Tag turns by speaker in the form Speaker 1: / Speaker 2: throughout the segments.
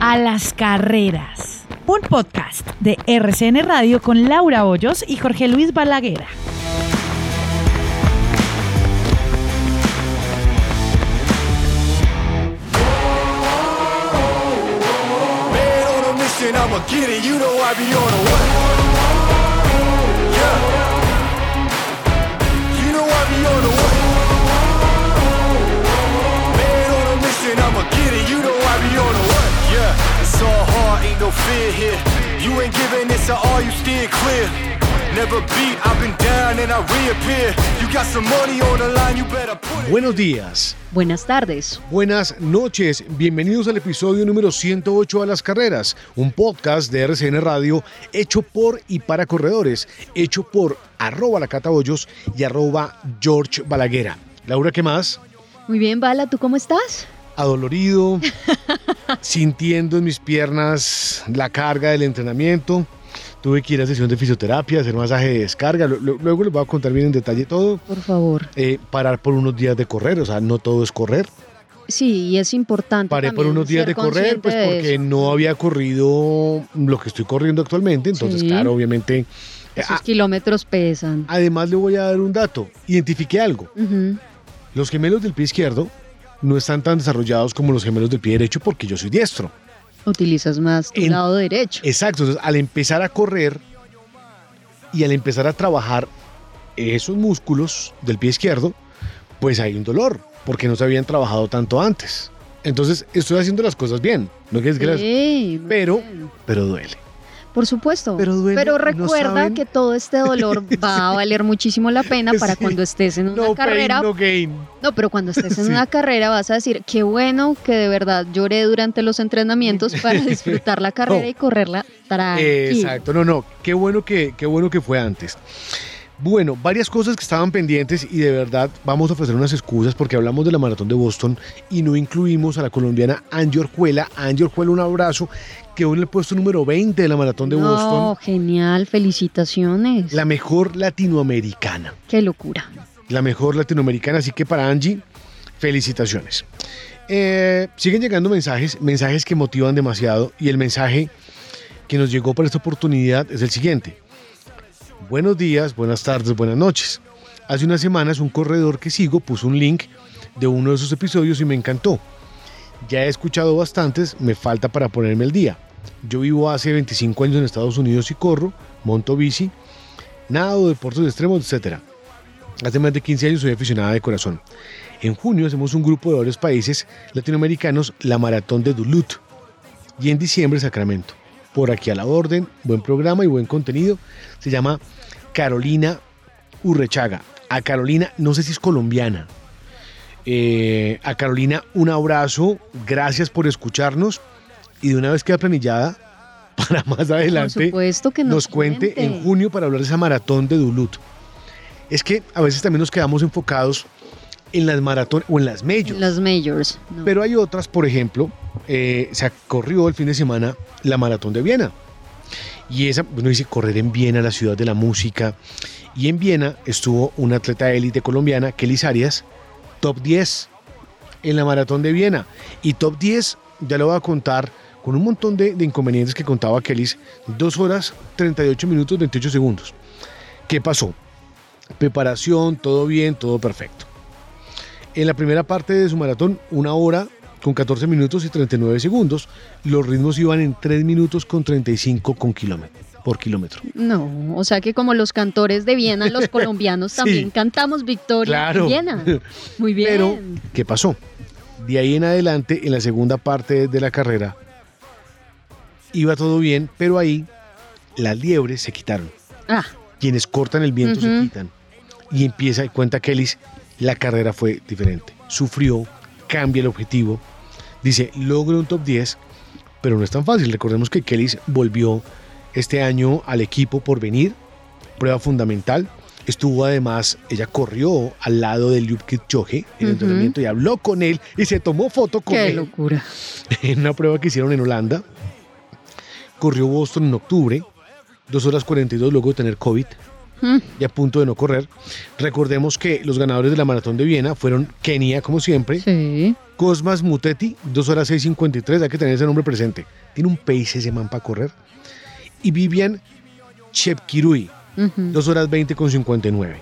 Speaker 1: A las carreras. Un podcast de RCN Radio con Laura Hoyos y Jorge Luis Balaguera.
Speaker 2: It's all hard, ain't no fear here. You ain't giving this at all, you steer clear. Never beat, I've been down and I reappear. You got some money on the line, you better put it.
Speaker 3: Buenos días,
Speaker 4: Buenas tardes.
Speaker 3: buenas noches, bienvenidos al episodio número 108 de Las Carreras, un podcast de RCN Radio hecho por y para corredores, hecho por arroba la Cata Hoyos y arroba George Balaguera. Laura, ¿qué más?
Speaker 4: Muy bien, Bala, ¿tú cómo estás?
Speaker 3: Adolorido, sintiendo en mis piernas la carga del entrenamiento. Tuve que ir a sesión de fisioterapia, hacer masaje de descarga. Lu- lu- Luego les voy a contar bien en detalle todo.
Speaker 4: Por favor.
Speaker 3: Eh, parar por unos días de correr, o sea, no todo es correr.
Speaker 4: Sí, y es importante.
Speaker 3: Paré por unos días de correr, pues
Speaker 4: de
Speaker 3: porque
Speaker 4: eso.
Speaker 3: no había corrido lo que estoy corriendo actualmente. Entonces,
Speaker 4: Sí.
Speaker 3: claro, obviamente. eh,
Speaker 4: Esos
Speaker 3: ah,
Speaker 4: kilómetros pesan.
Speaker 3: además, le voy a dar un dato. Identifiqué algo. Los gemelos del pie izquierdo no están tan desarrollados como los gemelos del pie derecho porque yo soy diestro.
Speaker 4: Utilizas más tu
Speaker 3: En-
Speaker 4: lado derecho.
Speaker 3: Exacto. Entonces, al empezar a correr y al empezar a trabajar esos músculos del pie izquierdo, pues hay un dolor porque no se habían trabajado tanto antes. Entonces, estoy haciendo las cosas bien. No quieres que
Speaker 4: Sí, muy
Speaker 3: pero,
Speaker 4: bien.
Speaker 3: pero duele.
Speaker 4: Por supuesto.
Speaker 3: Pero duele
Speaker 4: recuerda que todo este dolor va a valer muchísimo la pena para
Speaker 3: Sí.
Speaker 4: cuando estés en una
Speaker 3: No
Speaker 4: carrera.
Speaker 3: pain, no gain.
Speaker 4: No, pero cuando estés en
Speaker 3: Sí.
Speaker 4: una carrera vas a decir, qué bueno que de verdad lloré durante los entrenamientos para disfrutar la carrera
Speaker 3: No.
Speaker 4: y correrla tranquilo.
Speaker 3: Exacto, no, no, qué bueno que, qué bueno que fue antes. Bueno, varias cosas que estaban pendientes y de verdad vamos a ofrecer unas excusas porque hablamos de la maratón de Boston y no incluimos a la colombiana Angie Orjuela. Angie Orjuela, un abrazo, quedó en el puesto número 20 de la maratón de
Speaker 4: no,
Speaker 3: Boston,
Speaker 4: genial, felicitaciones.
Speaker 3: la mejor latinoamericana,
Speaker 4: Qué locura.
Speaker 3: la mejor latinoamericana, así que para Angie, felicitaciones. Eh, siguen llegando mensajes, mensajes que motivan demasiado y el mensaje que nos llegó para esta oportunidad es el siguiente. Buenos días, buenas tardes, buenas noches. Hace unas semanas un corredor que sigo puso un link de uno de sus episodios y me encantó. Ya he escuchado bastantes, me falta para ponerme el día. Yo vivo hace 25 años en Estados Unidos y corro, monto bici, nado, deportes extremos, etc. Hace más de 15 años soy aficionada de corazón. En junio hacemos un grupo de varios países latinoamericanos, la Maratón de Duluth. Y en diciembre Sacramento. Por aquí a la orden, buen programa y buen contenido. Se llama Carolina Urrechaga. A Carolina, no sé si es colombiana. Eh, a Carolina, un abrazo. Gracias por escucharnos. Y de una vez queda planillada para más adelante
Speaker 4: que nos,
Speaker 3: nos cuente en junio para hablar de esa maratón de Duluth. Es que a veces también nos quedamos enfocados en las maratones o en las majors.
Speaker 4: En las majors. no.
Speaker 3: Pero hay otras, por ejemplo, eh, se corrió el fin de semana la maratón de Viena. Y esa, uno dice correr en Viena, la ciudad de la música. Y en Viena estuvo una atleta élite colombiana, Kelly Arias, top 10 en la maratón de Viena. Y top 10, ya lo voy a contar con un montón de, de inconvenientes que contaba Kelly, 2 horas 38 minutos 28 segundos. ¿Qué pasó? Preparación, todo bien, todo perfecto. En la primera parte de su maratón, una hora con 14 minutos y 39 segundos. Los ritmos iban en 3 minutos con 35 con kilómetro, por kilómetro.
Speaker 4: No, o sea que como los cantores de Viena, los colombianos
Speaker 3: Sí.
Speaker 4: también cantamos Victoria
Speaker 3: Claro.
Speaker 4: en Viena. Muy bien.
Speaker 3: Pero, ¿qué pasó? De ahí en adelante, en la segunda parte de la carrera, iba todo bien, pero ahí las liebres se quitaron.
Speaker 4: ah,
Speaker 3: Quienes cortan el viento se quitan. Y empieza, y cuenta Kelly, la carrera fue diferente. Sufrió, cambia el objetivo. Dice, logro un top 10, pero no es tan fácil. Recordemos que Kelly volvió este año al equipo por venir, prueba fundamental. Estuvo además, ella corrió al lado de Liu Kipchoge en el entrenamiento y habló con él y se tomó foto con
Speaker 4: qué
Speaker 3: él
Speaker 4: locura.
Speaker 3: en una prueba que hicieron en Holanda. Corrió Boston en octubre, 2 horas 42 luego de tener COVID
Speaker 4: Mm.
Speaker 3: y a punto de no correr. Recordemos que los ganadores de la maratón de Viena fueron Kenia, como siempre,
Speaker 4: Sí.
Speaker 3: Cosmas Mutetti, 2 horas 6.53, hay que tener ese nombre presente. Tiene un pace ese man para correr. Y Vivian Chepkirui,
Speaker 4: Ujú.
Speaker 3: 2 horas 20 con 59.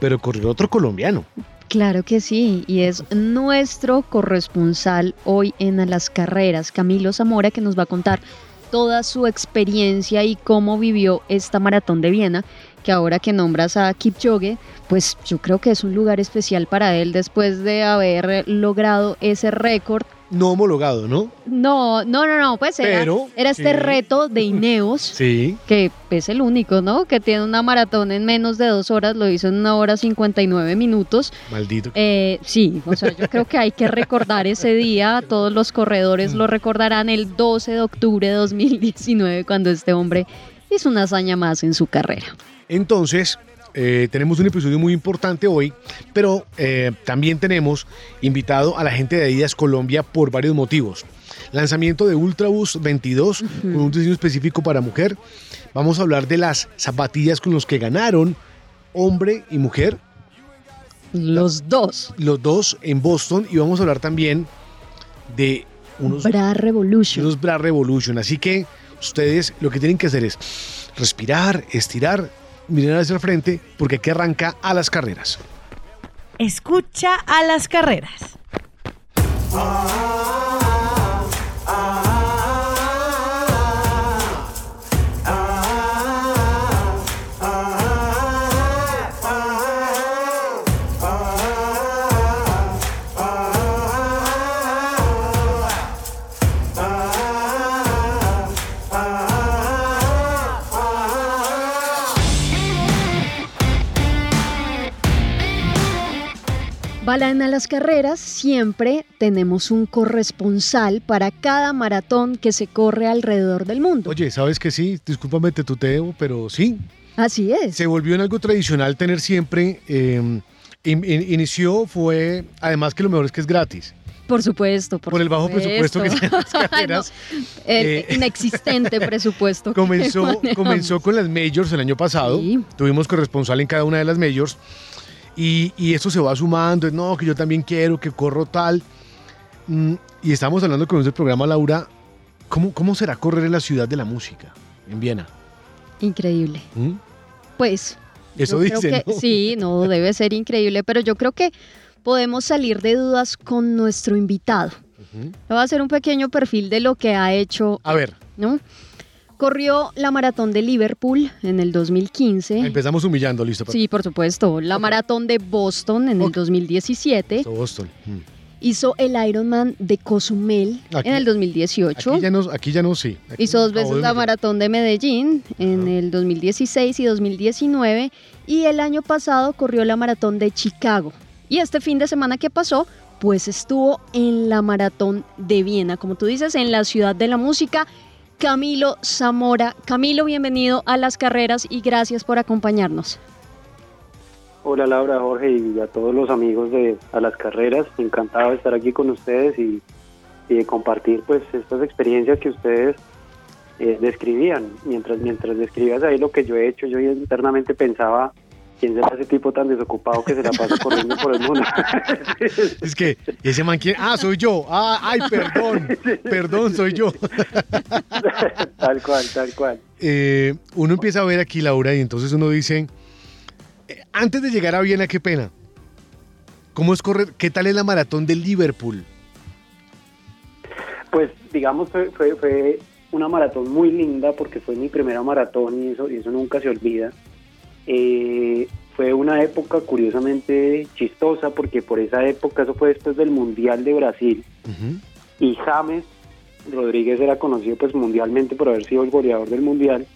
Speaker 3: Pero corrió otro colombiano.
Speaker 4: Claro que sí, y es nuestro corresponsal hoy en las Carreras, Camilo Zamora, que nos va a contar toda su experiencia y cómo vivió esta maratón de Viena, que ahora que nombras a Kipchoge, pues yo creo que es un lugar especial para él después de haber logrado ese récord.
Speaker 3: No homologado, ¿no?
Speaker 4: No, no, no, no, pues era,
Speaker 3: Pero,
Speaker 4: era este
Speaker 3: sí.
Speaker 4: reto de Ineos.
Speaker 3: Sí.
Speaker 4: que es el único, ¿no? Que tiene una maratón en menos de dos horas, lo hizo en una hora 59 minutos.
Speaker 3: Maldito.
Speaker 4: Eh, sí, o sea, yo creo que hay que recordar ese día, todos los corredores lo recordarán el 12 de octubre de 2019, cuando este hombre hizo una hazaña más en su carrera.
Speaker 3: Entonces, eh, tenemos un episodio muy importante hoy, pero eh, también tenemos invitado a la gente de Adidas Colombia por varios motivos. Lanzamiento de Ultrabus 22 con un diseño específico para mujer. Vamos a hablar de las zapatillas con los que ganaron hombre y mujer,
Speaker 4: Los dos.
Speaker 3: los dos en Boston, y vamos a hablar también de unos
Speaker 4: Bra Revolution.
Speaker 3: unos Bra Revolution. Así que ustedes lo que tienen que hacer es respirar, estirar, mirar hacia el frente, porque aquí arranca a las carreras.
Speaker 1: Escucha a las carreras.
Speaker 4: Balan a las carreras, siempre tenemos un corresponsal para cada maratón que se corre alrededor del mundo.
Speaker 3: Oye, ¿sabes que sí? Discúlpame, te tuteo, pero sí.
Speaker 4: Así es.
Speaker 3: Se volvió en algo tradicional tener siempre... eh, in- in- inició, fue... Además que lo mejor es que es gratis.
Speaker 4: Por supuesto. Por,
Speaker 3: Por el bajo presupuesto que las
Speaker 4: No,
Speaker 3: carreras.
Speaker 4: el
Speaker 3: Eh,
Speaker 4: inexistente presupuesto.
Speaker 3: Comenzó, comenzó con las majors el año pasado.
Speaker 4: Sí.
Speaker 3: Tuvimos corresponsal en cada una de las majors. Y, y esto se va sumando. No, que yo también quiero, que corro tal. Mm, y estamos hablando con el programa, Laura. ¿Cómo, ¿Cómo será correr en la ciudad de la música, en Viena?
Speaker 4: Increíble.
Speaker 3: ¿Mm?
Speaker 4: Pues.
Speaker 3: Eso
Speaker 4: que-
Speaker 3: ¿no?
Speaker 4: Sí, no, debe ser increíble, pero yo creo que podemos salir de dudas con nuestro invitado.
Speaker 3: Ujú.
Speaker 4: Le voy a hacer un pequeño perfil de lo que ha hecho,
Speaker 3: A ver,
Speaker 4: ¿no? Corrió la maratón de Liverpool en el 2015.
Speaker 3: empezamos humillando, listo.
Speaker 4: Sí, por supuesto. La maratón de Boston en el
Speaker 3: Ok.
Speaker 4: 2017.
Speaker 3: Listo, Boston. Mm.
Speaker 4: Hizo el Ironman de Cozumel
Speaker 3: Aquí-
Speaker 4: en el 2018.
Speaker 3: Aquí ya no, aquí ya no, sí. Aquí
Speaker 4: Hizo dos veces la maratón de Medellín en el 2016 y 2019 y el año pasado corrió la maratón de Chicago. Y este fin de semana que pasó, pues estuvo en la maratón de Viena, como tú dices, en la ciudad de la música. Camilo Zamora. Camilo, bienvenido a las carreras y gracias por acompañarnos.
Speaker 5: Hola Laura, Jorge y a todos los amigos de A las Carreras, encantado de estar aquí con ustedes y, de compartir pues estas experiencias que ustedes eh, describían. Mientras, mientras describías ahí lo que yo he hecho, yo internamente pensaba, ¿quién será ese tipo tan desocupado que se la pasa corriendo por el mundo?
Speaker 3: Es que ese man quiere. Ah, soy yo. Ah, ay, perdón. Perdón, soy yo.
Speaker 5: tal cual, tal cual.
Speaker 3: Eh, uno empieza a ver aquí, Laura, y entonces uno dice. eh, Antes de llegar a Viena, qué pena. ¿Cómo es correr? ¿Qué tal es la maratón del Liverpool?
Speaker 5: Pues digamos fue, fue, fue una maratón muy linda porque fue mi primera maratón y eso, y eso nunca se olvida. Eh, fue una época curiosamente chistosa porque por esa época, eso fue después del Mundial de Brasil y James Rodríguez era conocido pues mundialmente por haber sido el goleador del Mundial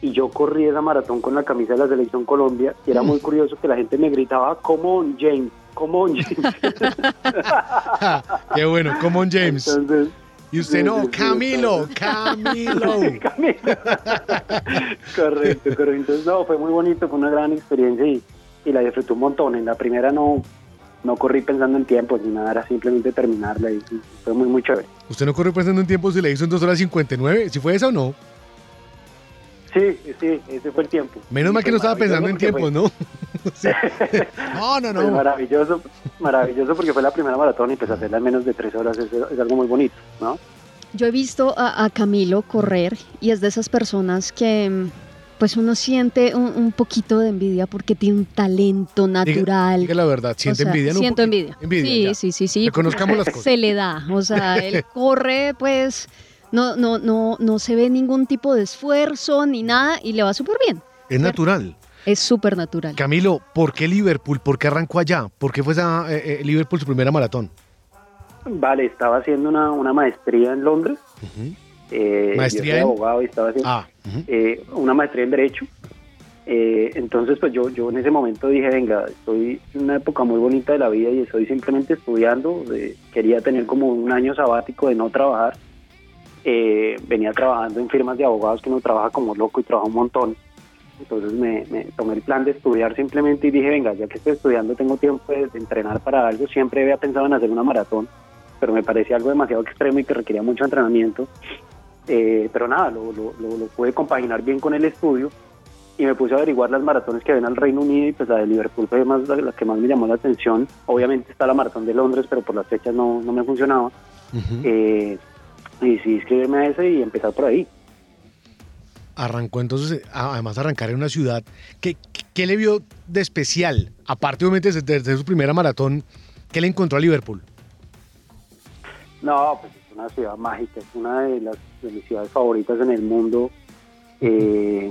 Speaker 5: y yo corrí esa maratón con la camisa de la selección Colombia y era muy curioso que la gente me gritaba, come on James, come on James.
Speaker 3: Qué bueno, come on James.
Speaker 5: Entonces,
Speaker 3: y usted no, Camilo. Camilo.
Speaker 5: Camilo. correcto, correcto. No, fue muy bonito, fue una gran experiencia y, y la disfruté un montón. En la primera no, no corrí pensando en tiempos ni nada, era simplemente terminarla y, y fue muy, muy chévere.
Speaker 3: ¿Usted no corrió pensando en tiempo si le hizo en 2 horas 59? ¿Si fue esa o no?
Speaker 5: Sí, sí, ese fue el tiempo.
Speaker 3: Menos mal que no estaba pensando en tiempos,
Speaker 5: porque
Speaker 3: ¿no? Sí. No, no,
Speaker 5: fue- fue
Speaker 3: no.
Speaker 5: maravilloso, maravilloso porque fue la primera maratón y pues hacerla en menos de tres horas es, es algo muy bonito, ¿no?
Speaker 4: Yo he visto a, a Camilo correr y es de esas personas que mm, pues uno siente un, un poquito de envidia porque tiene un talento natural.
Speaker 3: Diga la verdad, ¿siente
Speaker 4: O sea,
Speaker 3: envidia? no?
Speaker 4: Siento envidia.
Speaker 3: Envidia,
Speaker 4: sí,
Speaker 3: ya.
Speaker 4: sí, sí, sí.
Speaker 3: Reconozcamos las cosas.
Speaker 4: Se le da, o sea, él corre, pues no, no, no, no se ve ningún tipo de esfuerzo ni nada y le va súper bien.
Speaker 3: Es natural.
Speaker 4: Es súper natural.
Speaker 3: Camilo, ¿por qué Liverpool? ¿Por qué arrancó allá? ¿Por qué fue esa, eh, eh, Liverpool su primera maratón?
Speaker 5: Vale, estaba haciendo una, una maestría en Londres. Eh,
Speaker 3: ¿Maestría
Speaker 5: yo soy
Speaker 3: en?
Speaker 5: abogado y estaba haciendo
Speaker 3: Ah,
Speaker 5: eh, una maestría en Derecho. Eh, entonces, pues yo, yo en ese momento dije, venga, estoy en una época muy bonita de la vida y estoy simplemente estudiando. eh, quería tener como un año sabático de no trabajar. Eh, venía trabajando en firmas de abogados que uno trabaja como loco y trabaja un montón. Entonces me, me tomé el plan de estudiar simplemente y dije, venga, ya que estoy estudiando tengo tiempo de, de entrenar para algo. Siempre había pensado en hacer una maratón, pero me parecía algo demasiado extremo y que requería mucho entrenamiento. Eh, pero nada, lo, lo, lo, lo pude compaginar bien con el estudio y me puse a averiguar las maratones que había en el Reino Unido y pues la de Liverpool fue más, la, la que más me llamó la atención. Obviamente está la maratón de Londres, pero por las fechas no, no me funcionaba.
Speaker 3: Ujú.
Speaker 5: Eh, y sí, inscribirme a ese y empezar por ahí.
Speaker 3: Arrancó entonces, además arrancar en una ciudad. ¿Qué, qué- qué le vio de especial? Aparte, obviamente, de, de su primera maratón, ¿qué le encontró a Liverpool?
Speaker 5: No, pues es una ciudad mágica, es una de las de mis ciudades favoritas en el mundo. Eh,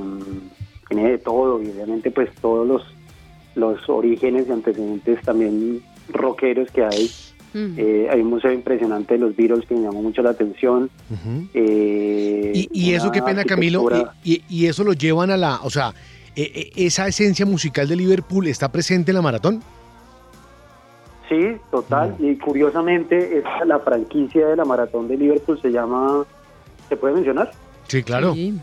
Speaker 5: tiene de todo y obviamente pues todos los, los orígenes y antecedentes también rockeros que hay. Eh, hay un museo impresionante de los Beatles que me llamó mucho la atención. Eh,
Speaker 3: Y, y eso, qué pena, Camilo, y, eso lo llevan a la. O sea, eh, eh, esa esencia musical de Liverpool está presente en la maratón.
Speaker 5: Sí, total.
Speaker 3: Mm.
Speaker 5: Y curiosamente, esta- la franquicia de la maratón de Liverpool se llama, ¿se puede mencionar?
Speaker 3: Sí, claro.
Speaker 4: Sí.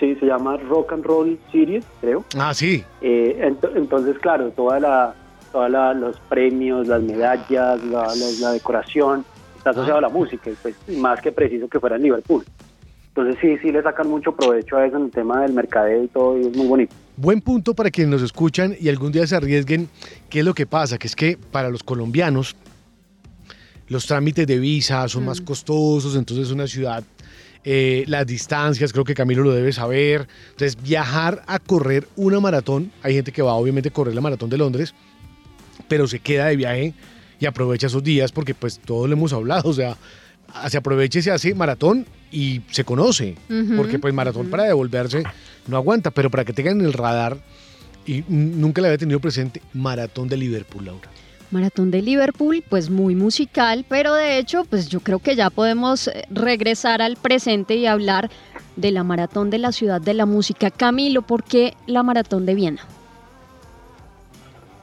Speaker 5: Sí, se llama Rock and Roll Series, creo.
Speaker 3: Ah, sí.
Speaker 5: Eh, ent- entonces, claro, toda la, toda la- los premios, las medallas, la, la- la decoración está asociado a la música, y pues más que preciso que fuera en Liverpool. Entonces sí, sí le sacan mucho provecho a eso en el tema del mercadeo y todo, y es muy bonito.
Speaker 3: Buen punto para quienes nos escuchan y algún día se arriesguen. ¿Qué es lo que pasa? Que es que para los colombianos los trámites de visa son más costosos, entonces una ciudad, eh, las distancias, creo que Camilo lo debe saber. Entonces viajar a correr una maratón, hay gente que va obviamente a correr la maratón de Londres, pero se queda de viaje y aprovecha esos días porque pues todos lo hemos hablado, o sea, se aprovecha y se hace maratón y se conoce, porque pues maratón para devolverse no aguanta, pero para que tengan en el radar y nunca le había tenido presente maratón de Liverpool, Laura.
Speaker 4: Maratón de Liverpool, pues muy musical, pero de hecho, pues yo creo que ya podemos eh, regresar al presente y hablar de la Maratón de la Ciudad de la Música. Camilo, ¿por qué la Maratón de Viena?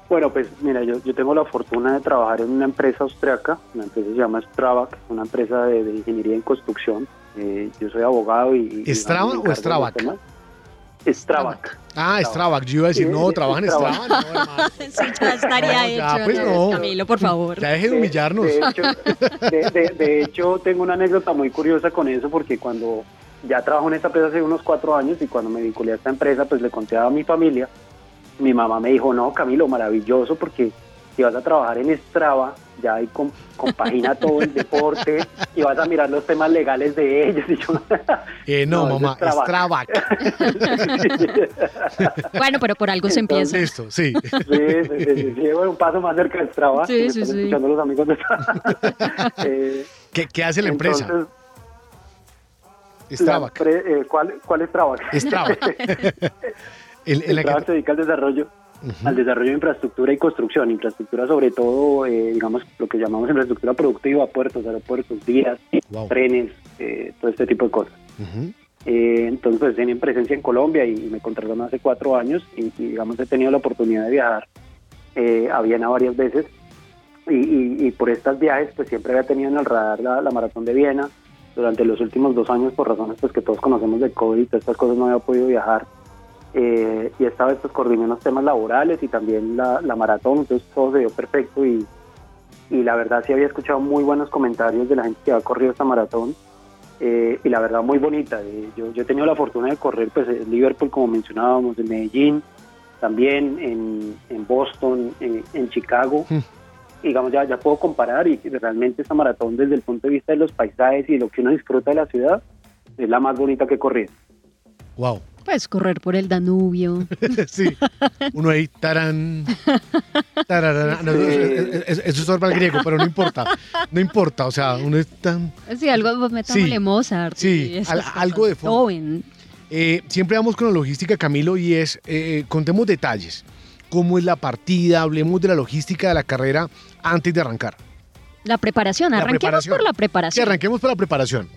Speaker 5: Bueno, pues mira, yo, yo tengo la fortuna de trabajar en una empresa austriaca, la empresa se llama Strabag, una empresa de, de ingeniería en construcción. Eh, yo soy abogado y... y,
Speaker 3: ¿Strava o
Speaker 5: temas. Strabag.
Speaker 3: Ah, Strava, yo iba a decir,
Speaker 5: Sí,
Speaker 3: no,
Speaker 5: sí,
Speaker 3: trabaja en
Speaker 5: Strava.
Speaker 3: Strava, no.
Speaker 4: Sí, ya estaría
Speaker 3: No, ya,
Speaker 4: hecho,
Speaker 3: pues
Speaker 4: ¿no? Camilo, por favor.
Speaker 3: Ya deje de humillarnos.
Speaker 5: De hecho, de, de- de hecho, tengo una anécdota muy curiosa con eso porque cuando ya trabajo en esta empresa hace unos cuatro años y cuando me vinculé a esta empresa, pues le conté a mi familia. Mi mamá me dijo, no, Camilo, maravilloso porque si vas a trabajar en Strava ya ahí com- compagina todo el deporte y vas a mirar los temas legales de ellos. Y yo,
Speaker 3: Eh, no, mamá,
Speaker 5: es
Speaker 3: trabac.
Speaker 4: Bueno, pero por algo se empieza.
Speaker 3: Listo, sí.
Speaker 5: Sí, sí, sí, sí, sí, bueno, un paso más cerca del trabajo.
Speaker 4: Sí, sí, sí.
Speaker 5: escuchando los amigos de Strava. Eh,
Speaker 3: ¿Qué, qué hace la empresa?
Speaker 5: entonces, empre- eh, ¿cuál, ¿Cuál es Strava?
Speaker 3: Stravac. La
Speaker 5: Strava
Speaker 3: que-
Speaker 5: se dedica al desarrollo, al desarrollo de infraestructura y construcción. Infraestructura sobre todo, eh, digamos, lo que llamamos infraestructura productiva, puertos, aeropuertos, vías,
Speaker 3: Wow.
Speaker 5: trenes, eh, todo este tipo de cosas. Eh, entonces, pues, tienen presencia en Colombia y, y me contrataron hace cuatro años y, y, digamos, he tenido la oportunidad de viajar eh, a Viena varias veces y, por estos viajes, pues siempre había tenido en el radar la, la maratón de Viena. Durante los últimos dos años, por razones pues que todos conocemos de COVID todas estas cosas, no había podido viajar. Eh, y esta vez pues coordiné unos temas laborales y también la, la maratón, entonces todo se dio perfecto y, y la verdad sí había escuchado muy buenos comentarios de la gente que ha corrido esta maratón eh, y la verdad muy bonita. Eh, yo, yo he tenido la fortuna de correr pues en Liverpool, como mencionábamos, en Medellín, también en, en Boston, en, en Chicago.
Speaker 3: Hmm.
Speaker 5: Digamos, ya, ya puedo comparar y realmente esta maratón desde el punto de vista de los paisajes y de lo que uno disfruta de la ciudad es la más bonita que he corrido.
Speaker 3: Wow.
Speaker 4: Pues correr por el Danubio.
Speaker 3: Sí. Uno ahí, tarán. tararara. No, eso, es- es- eso es orba al griego, pero no importa. No importa. O sea, uno es tan.
Speaker 4: Sí, algo, metámosle
Speaker 3: Sí,
Speaker 4: Mozart.
Speaker 3: sí, al- algo de fondo. Eh, siempre vamos con la logística, Camilo, y es, eh, contemos detalles. ¿Cómo es la partida? Hablemos de la logística de la carrera antes de arrancar.
Speaker 4: La preparación,
Speaker 3: La
Speaker 4: arranquemos
Speaker 3: preparación.
Speaker 4: por la
Speaker 3: Sí,
Speaker 4: preparación.
Speaker 3: arranquemos por la preparación.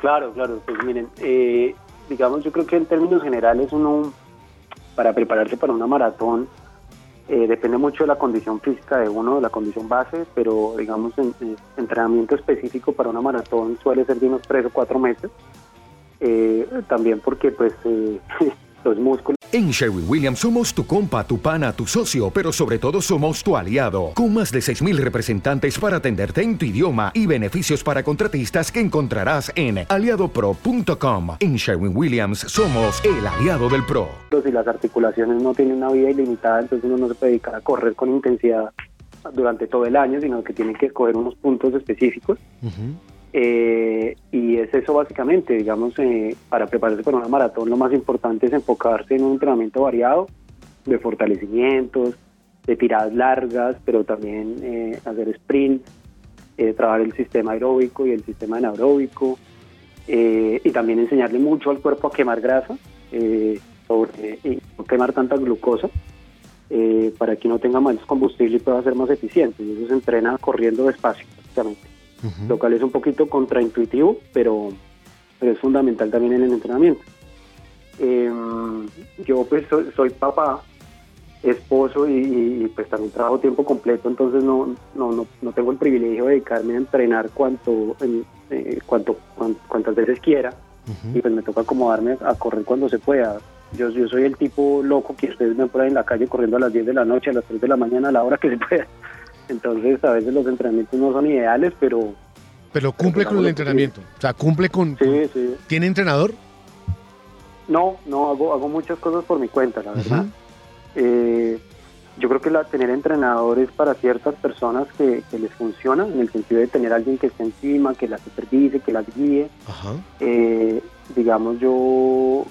Speaker 5: Claro, claro, pues miren, eh, digamos, yo creo que en términos generales uno, para prepararse para una maratón, eh, depende mucho de la condición física de uno, de la condición base, pero digamos, en, en entrenamiento específico para una maratón suele ser de unos tres o cuatro meses, Eh, también porque pues eh, los músculos
Speaker 6: En Sherwin Williams somos tu compa, tu pana, tu socio, pero sobre todo somos tu aliado, con más de 6.000 representantes para atenderte en tu idioma y beneficios para contratistas que encontrarás en aliadopro.com. En Sherwin Williams somos el aliado del PRO.
Speaker 5: y las articulaciones no tienen una vida ilimitada, entonces uno no se puede dedicar a correr con intensidad durante todo el año, sino que tiene que escoger unos puntos específicos. Eh, y es eso básicamente, digamos, eh, para prepararse para una maratón lo más importante es enfocarse en un entrenamiento variado de fortalecimientos, de tiradas largas, pero también eh, hacer sprint, eh, trabajar el sistema aeróbico y el sistema anaeróbico, y también enseñarle mucho al cuerpo a quemar grasa, sobre, y no quemar tanta glucosa, para que no tenga más combustible y pueda ser más eficiente. Y eso se entrena corriendo despacio, básicamente lo cual es un poquito contraintuitivo, pero, pero es fundamental también en el entrenamiento. Eh, yo pues soy, soy papá, esposo y, y, pues también trabajo tiempo completo, entonces no, no, no, no tengo el privilegio de dedicarme a entrenar cuanto, en- eh, cuanto, cuan- cuantas veces quiera y pues me toca acomodarme a correr cuando se pueda. Yo, yo soy el tipo loco que ustedes por ahí en la calle corriendo a las 10 de la noche, a las 3 de la mañana, a la hora que se pueda. Entonces a veces los entrenamientos no son ideales, pero
Speaker 3: Pero cumple con el entrenamiento. O sea, cumple con.
Speaker 5: sí, sí.
Speaker 3: ¿Tiene entrenador?
Speaker 5: No, no, hago, hago muchas cosas por mi cuenta, la verdad. Eh, yo creo que la, tener entrenadores para ciertas personas que, que les funciona, en el sentido de tener alguien que esté encima, que las supervise, que las guíe.
Speaker 3: Ajá.
Speaker 5: Eh, digamos, yo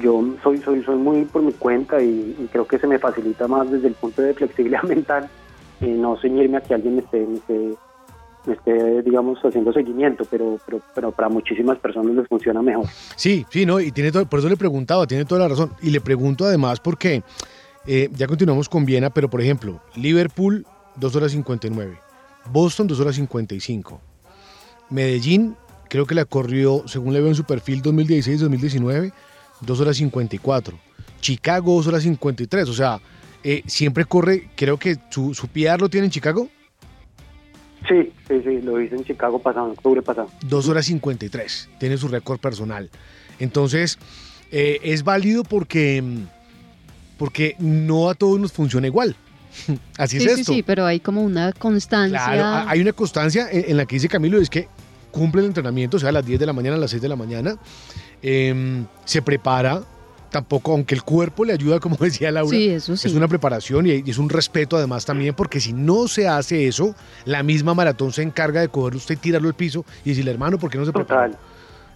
Speaker 5: yo soy, soy, soy muy por mi cuenta y, y creo que se me facilita más desde el punto de flexibilidad mental y no ceñirme a que alguien me esté, me esté, me esté, digamos, haciendo seguimiento, pero, pero, pero para muchísimas personas les funciona mejor.
Speaker 3: Sí, sí, no, y tiene todo, por eso le preguntaba, tiene toda la razón. Y le pregunto además porque eh, ya continuamos con Viena, pero por ejemplo, Liverpool, 2 horas 59, Boston, 2 horas 55, Medellín, creo que la corrió, según le veo en su perfil 2016-2019, 2 horas 54, Chicago, 2 horas 53, o sea, eh, siempre corre, creo que su, su PR lo tiene en Chicago,
Speaker 5: Sí, sí, sí, lo hice en Chicago pasado, en octubre pasado.
Speaker 3: 2 horas 53. Tiene su récord personal. Entonces, eh, es válido porque, mm, porque no a todos nos funciona igual. Así
Speaker 4: Sí,
Speaker 3: es
Speaker 4: sí,
Speaker 3: esto.
Speaker 4: sí, pero hay como una constancia.
Speaker 3: Claro, ha- hay una constancia en, en la que dice Camilo, es que cumple el entrenamiento, o sea, a las 10 de la mañana, a las 6 de la mañana, em, se prepara tampoco, aunque el cuerpo le ayuda, como decía Laura,
Speaker 4: Sí, eso sí.
Speaker 3: es una preparación y, es un respeto además también, porque si no se hace eso, la misma maratón se encarga de cogerlo usted y tirarlo al piso y decirle, hermano, ¿por qué no se prepara?
Speaker 5: Total.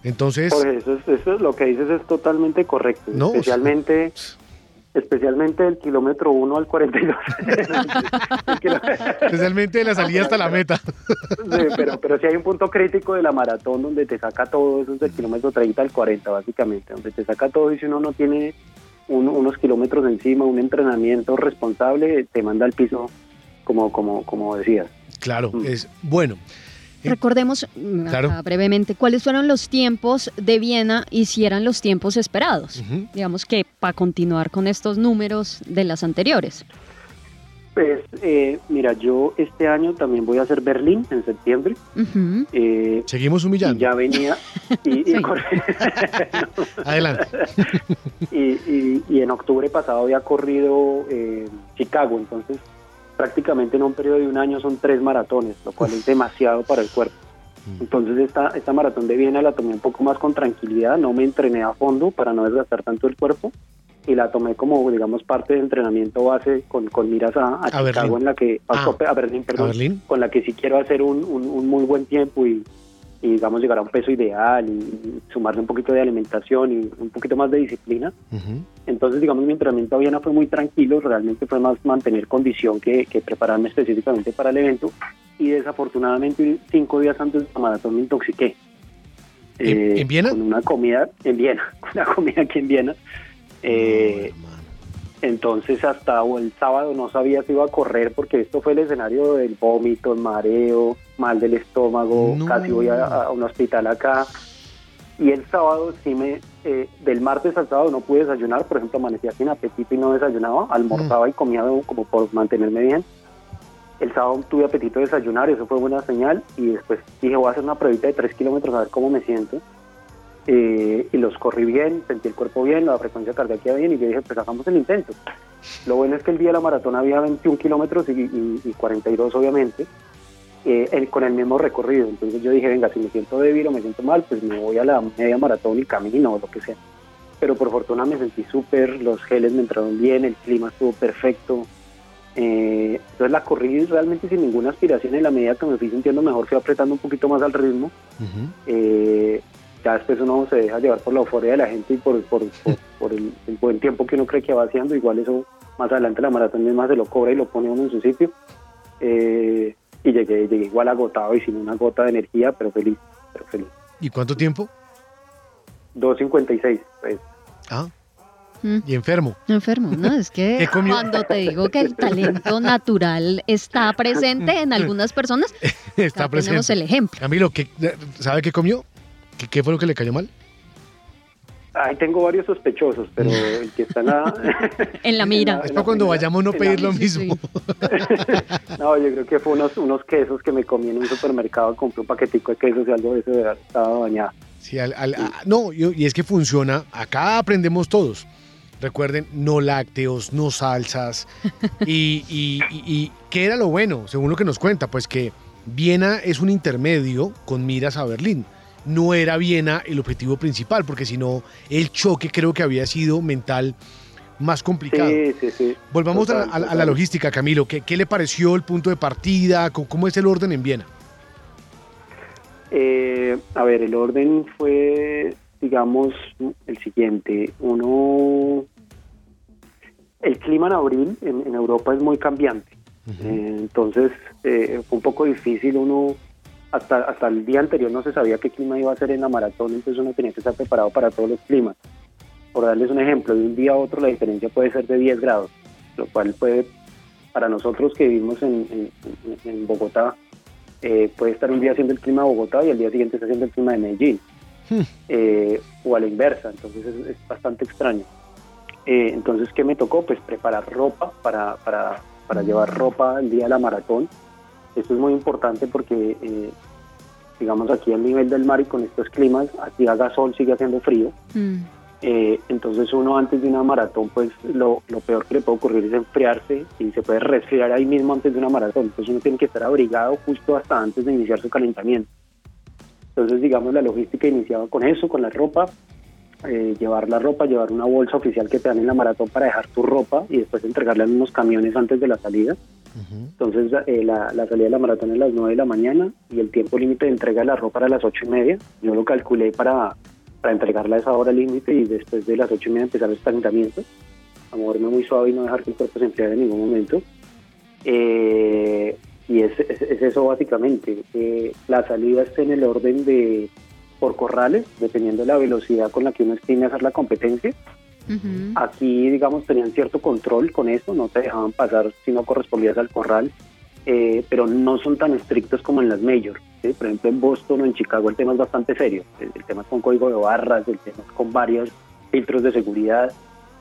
Speaker 3: Entonces,
Speaker 5: Jorge, eso, es, eso es lo que dices es totalmente correcto.
Speaker 3: No, o sea-
Speaker 5: especialmente, especialmente el kilómetro 1 al 42. El kilo-
Speaker 3: especialmente de la salida hasta la meta.
Speaker 5: Sí, pero, pero sí hay un punto crítico de la maratón donde te saca todo, eso es del kilómetro 30 al 40 básicamente, donde te saca todo y si uno no tiene un- unos kilómetros encima, un entrenamiento responsable, te manda al piso como, como, como decías.
Speaker 3: Claro,
Speaker 5: Mm.
Speaker 3: es bueno.
Speaker 4: Recordemos mm,
Speaker 3: Claro.
Speaker 4: acá brevemente cuáles fueron los tiempos de Viena y si eran los tiempos esperados. Digamos que para continuar con estos números de las anteriores.
Speaker 5: Pues eh, mira, yo este año también voy a hacer Berlín en septiembre. Eh,
Speaker 3: Seguimos
Speaker 5: y
Speaker 3: humillando.
Speaker 5: ya venía y, y
Speaker 3: Adelante.
Speaker 5: y, y- y en octubre pasado había corrido eh, Chicago, entonces prácticamente en un periodo de un año son tres maratones, lo cual es demasiado para el cuerpo. Entonces esta, esta maratón de Viena la tomé un poco más con tranquilidad, no me entrené a fondo para no desgastar tanto el cuerpo y la tomé como digamos parte de entrenamiento base con, con miras a, a Chicago
Speaker 3: Berlín.
Speaker 5: en la que a,
Speaker 3: Ah,
Speaker 5: a Berlín, perdón,
Speaker 3: ¿A Berlín?
Speaker 5: con la que sí quiero hacer un, un- un muy buen tiempo y, y, digamos llegar a un peso ideal y, sumarle un poquito de alimentación y un poquito más de disciplina.
Speaker 3: Ujú.
Speaker 5: Entonces, digamos, mi entrenamiento a Viena fue muy tranquilo, realmente fue más mantener condición que, que prepararme específicamente para el evento. Y desafortunadamente, cinco días antes de la maratón me intoxiqué.
Speaker 3: ¿En- en Viena?
Speaker 5: Con una comida en Viena, una comida aquí en Viena. Eh,
Speaker 3: No.
Speaker 5: Entonces, hasta el sábado no sabía si iba a correr porque esto fue el escenario del vómito, el mareo, mal del estómago,
Speaker 3: No.
Speaker 5: casi voy a, a un hospital acá. Y el sábado sí me, eh, del martes al sábado no pude desayunar, por ejemplo, amanecía sin apetito y no desayunaba, almorzaba y comía como por mantenerme bien. El sábado tuve apetito de desayunar, eso fue buena señal, y después dije voy a hacer una pruebita de 3 kilómetros a ver cómo me siento. Eh, y los corrí bien, sentí el cuerpo bien, la frecuencia cardíaca bien, y yo dije, pues hagamos el intento. Lo bueno es que el día de la maratón había 21 kilómetros y, y- y 42 obviamente, eh, el- con el mismo recorrido. Entonces yo dije, venga, si me siento débil o me siento mal, pues me voy a la media maratón y camino o lo que sea. Pero por fortuna me sentí súper, los geles me entraron bien, el clima estuvo perfecto. Eh, entonces la corrí realmente sin ninguna aspiración. En la medida que me fui sintiendo mejor, fui apretando un poquito más al ritmo. Eh, ya después uno se deja llevar por la euforia de la gente y por, por, por- por el, el buen tiempo que uno cree que va haciendo. Igual eso más adelante la maratón misma se lo cobra y lo pone uno en su sitio. Eh, y llegué, llegué igual agotado y sin una gota de energía, pero feliz, pero feliz.
Speaker 3: ¿Y cuánto tiempo?
Speaker 5: 2.56, pues.
Speaker 3: Ah,
Speaker 4: Mm.
Speaker 3: y enfermo.
Speaker 4: Enfermo, ¿no? Es que cuando te digo que el talento natural está presente en algunas personas,
Speaker 3: Está
Speaker 4: acá tenemos
Speaker 3: presente.
Speaker 4: el ejemplo.
Speaker 3: Camilo, ¿qué, ¿sabe qué comió? ¿Qué, qué fue lo que le cayó mal?
Speaker 5: Ahí tengo varios sospechosos, pero el que está en la...
Speaker 4: En la mira.
Speaker 3: Es para cuando vayamos no
Speaker 5: en
Speaker 3: pedir lo
Speaker 4: sí,
Speaker 3: mismo.
Speaker 5: No, yo creo que fue unos, unos quesos que me comí en un supermercado, compré un paquetico de quesos y algo de eso estado bañado.
Speaker 3: Sí, al- al- a- no, y, y es que funciona. Acá aprendemos todos. Recuerden, no lácteos, no salsas. Y, y, y- y ¿qué era lo bueno? Según lo que nos cuenta, pues que Viena es un intermedio con miras a Berlín. No era Viena el objetivo principal, porque si no, el choque creo que había sido mental más complicado.
Speaker 5: Sí, sí, sí.
Speaker 3: Volvamos a la-
Speaker 5: Total,
Speaker 3: a, la- a la
Speaker 5: total.
Speaker 3: logística, Camilo. ¿Qué, qué le pareció el punto de partida? ¿Cómo, cómo es el orden en Viena?
Speaker 5: Eh, a ver, el orden fue, digamos, el siguiente. Uno, el clima en abril en, en Europa es muy cambiante. Eh, entonces, eh, fue un poco difícil. Uno, hasta, hasta el día anterior no se sabía qué clima iba a ser en la maratón, entonces uno tenía que estar preparado para todos los climas. Por darles un ejemplo, de un día a otro la diferencia puede ser de 10 grados, lo cual puede, para nosotros que vivimos en, en- en- en Bogotá, eh, puede estar un día haciendo el clima de Bogotá y al día siguiente está haciendo el clima de Medellín.
Speaker 3: Hmm.
Speaker 5: Eh, o a la inversa, entonces es, es bastante extraño. Eh, entonces, ¿qué me tocó? Pues preparar ropa para, para, para llevar ropa el día de la maratón. Esto es muy importante porque, eh, digamos, aquí al nivel del mar y con estos climas, aquí haga sol, sigue haciendo frío.
Speaker 4: Mm.
Speaker 5: Eh, entonces uno antes de una maratón, pues lo, lo peor que le puede ocurrir es enfriarse y se puede resfriar ahí mismo antes de una maratón. Entonces uno tiene que estar abrigado justo hasta antes de iniciar su calentamiento. Entonces, digamos, la logística iniciaba con eso, con la ropa. eh, llevar la ropa, llevar una bolsa oficial que te dan en la maratón para dejar tu ropa y después entregarla en unos camiones antes de la salida. Entonces eh, la, la salida de la maratón es a las 9 de la mañana y el tiempo límite de entrega de la ropa era a las 8 y media. Yo lo calculé para, para entregarla a esa hora límite y después de las 8 y media empezar el calentamiento, a moverme muy suave y no dejar que el cuerpo se enfriara en ningún momento. Eh, y es, es- es eso básicamente. Eh, la salida está en el orden de por corrales, dependiendo de la velocidad con la que uno estime hacer la competencia.
Speaker 4: Ujú.
Speaker 5: Aquí, digamos, tenían cierto control con eso, no te dejaban pasar si no correspondías al corral, eh, pero no son tan estrictos como en las major. ¿sí? Por ejemplo, en Boston o en Chicago el tema es bastante serio. El, el tema es con código de barras, el tema es con varios filtros de seguridad.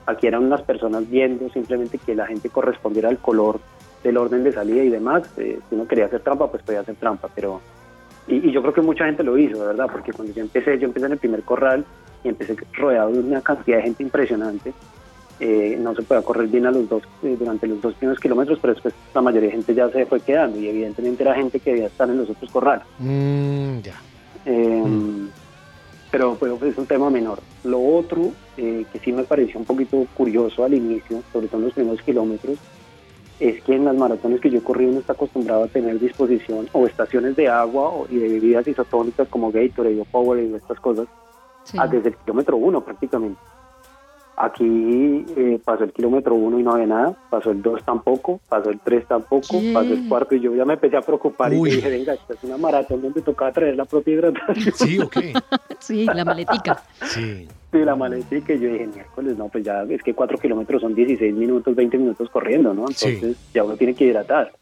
Speaker 5: Aquí eran unas personas viendo simplemente que la gente correspondiera al color del orden de salida y demás. Eh, si uno quería hacer trampa, pues podía hacer trampa, pero... Y, y yo creo que mucha gente lo hizo, verdad, porque cuando yo empecé, yo empecé en el primer corral y empecé rodeado de una cantidad de gente impresionante. Eh, no se podía correr bien a los dos eh, durante los dos primeros kilómetros, pero después la mayoría de gente ya se fue quedando y evidentemente era gente que debía estar en los otros corrales.
Speaker 3: Mm, ya.
Speaker 5: Eh, Pero pues, es un tema menor. Lo otro eh, que sí me pareció un poquito curioso al inicio, sobre todo en los primeros kilómetros, es que en las maratones que yo corrí uno está acostumbrado a tener disposición o estaciones de agua o- y de bebidas isotónicas como Gatorade o Powerade o estas cosas
Speaker 4: Sí.
Speaker 5: ah, desde el kilómetro uno prácticamente. Aquí eh, pasó el kilómetro uno y no había nada, pasó el dos tampoco, pasó el tres tampoco,
Speaker 4: ¿Qué?
Speaker 5: pasó el cuarto y yo ya me empecé a preocupar
Speaker 3: Uy.
Speaker 5: y dije, venga, esta es una maratón donde tocaba traer la propia hidratación.
Speaker 3: Sí, ok.
Speaker 4: Sí, la maletica.
Speaker 3: Sí.
Speaker 5: Sí, la maletica y yo dije, miércoles, no, pues ya es que cuatro kilómetros son 16 minutos, 20 minutos corriendo, ¿no?
Speaker 3: Sí.
Speaker 5: Entonces ya uno tiene que hidratar.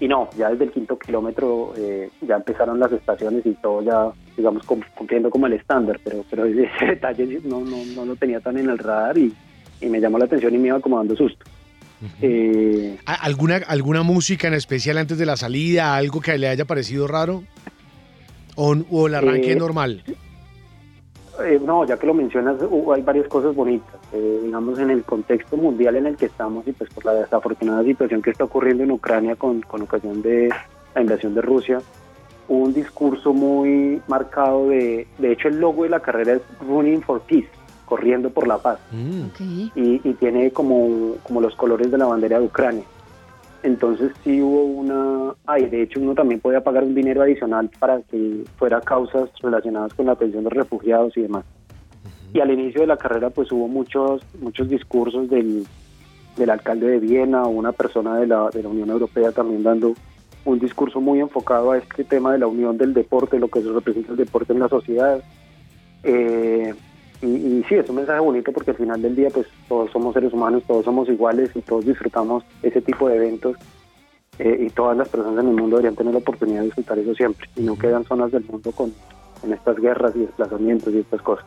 Speaker 5: Y no, ya desde el quinto kilómetro eh, ya empezaron las estaciones y todo ya, digamos, cum- cumpliendo como el estándar, pero, pero ese detalle no, no, no lo tenía tan en el radar y, y me llamó la atención y me iba como dando susto. Eh,
Speaker 3: ¿A- ¿Alguna, ¿Alguna música en especial antes de la salida? ¿Algo que le haya parecido raro? ¿O, o el arranque
Speaker 5: Eh,
Speaker 3: normal?
Speaker 5: Eh, no, ya que lo mencionas, hay varias cosas bonitas. Eh, digamos, en el contexto mundial en el que estamos y pues por la desafortunada situación que está ocurriendo en Ucrania con, con ocasión de la invasión de Rusia, hubo un discurso muy marcado de, de hecho el logo de la carrera es Running for Peace, corriendo por la paz
Speaker 3: Mm.
Speaker 5: Y, y tiene como, como los colores de la bandera de Ucrania. Entonces sí hubo una... Ay, de hecho uno también podía pagar un dinero adicional para que fuera causas relacionadas con la atención de refugiados y demás. Y al inicio de la carrera pues hubo muchos, muchos discursos del, del alcalde de Viena o una persona de la, de la Unión Europea también dando un discurso muy enfocado a este tema de la unión del deporte, lo que se representa el deporte en la sociedad. Eh, y, y sí, es un mensaje bonito porque al final del día pues todos somos seres humanos, todos somos iguales y todos disfrutamos ese tipo de eventos eh, y todas las personas en el mundo deberían tener la oportunidad de disfrutar eso siempre y no quedan zonas del mundo con, con estas guerras y desplazamientos y estas cosas.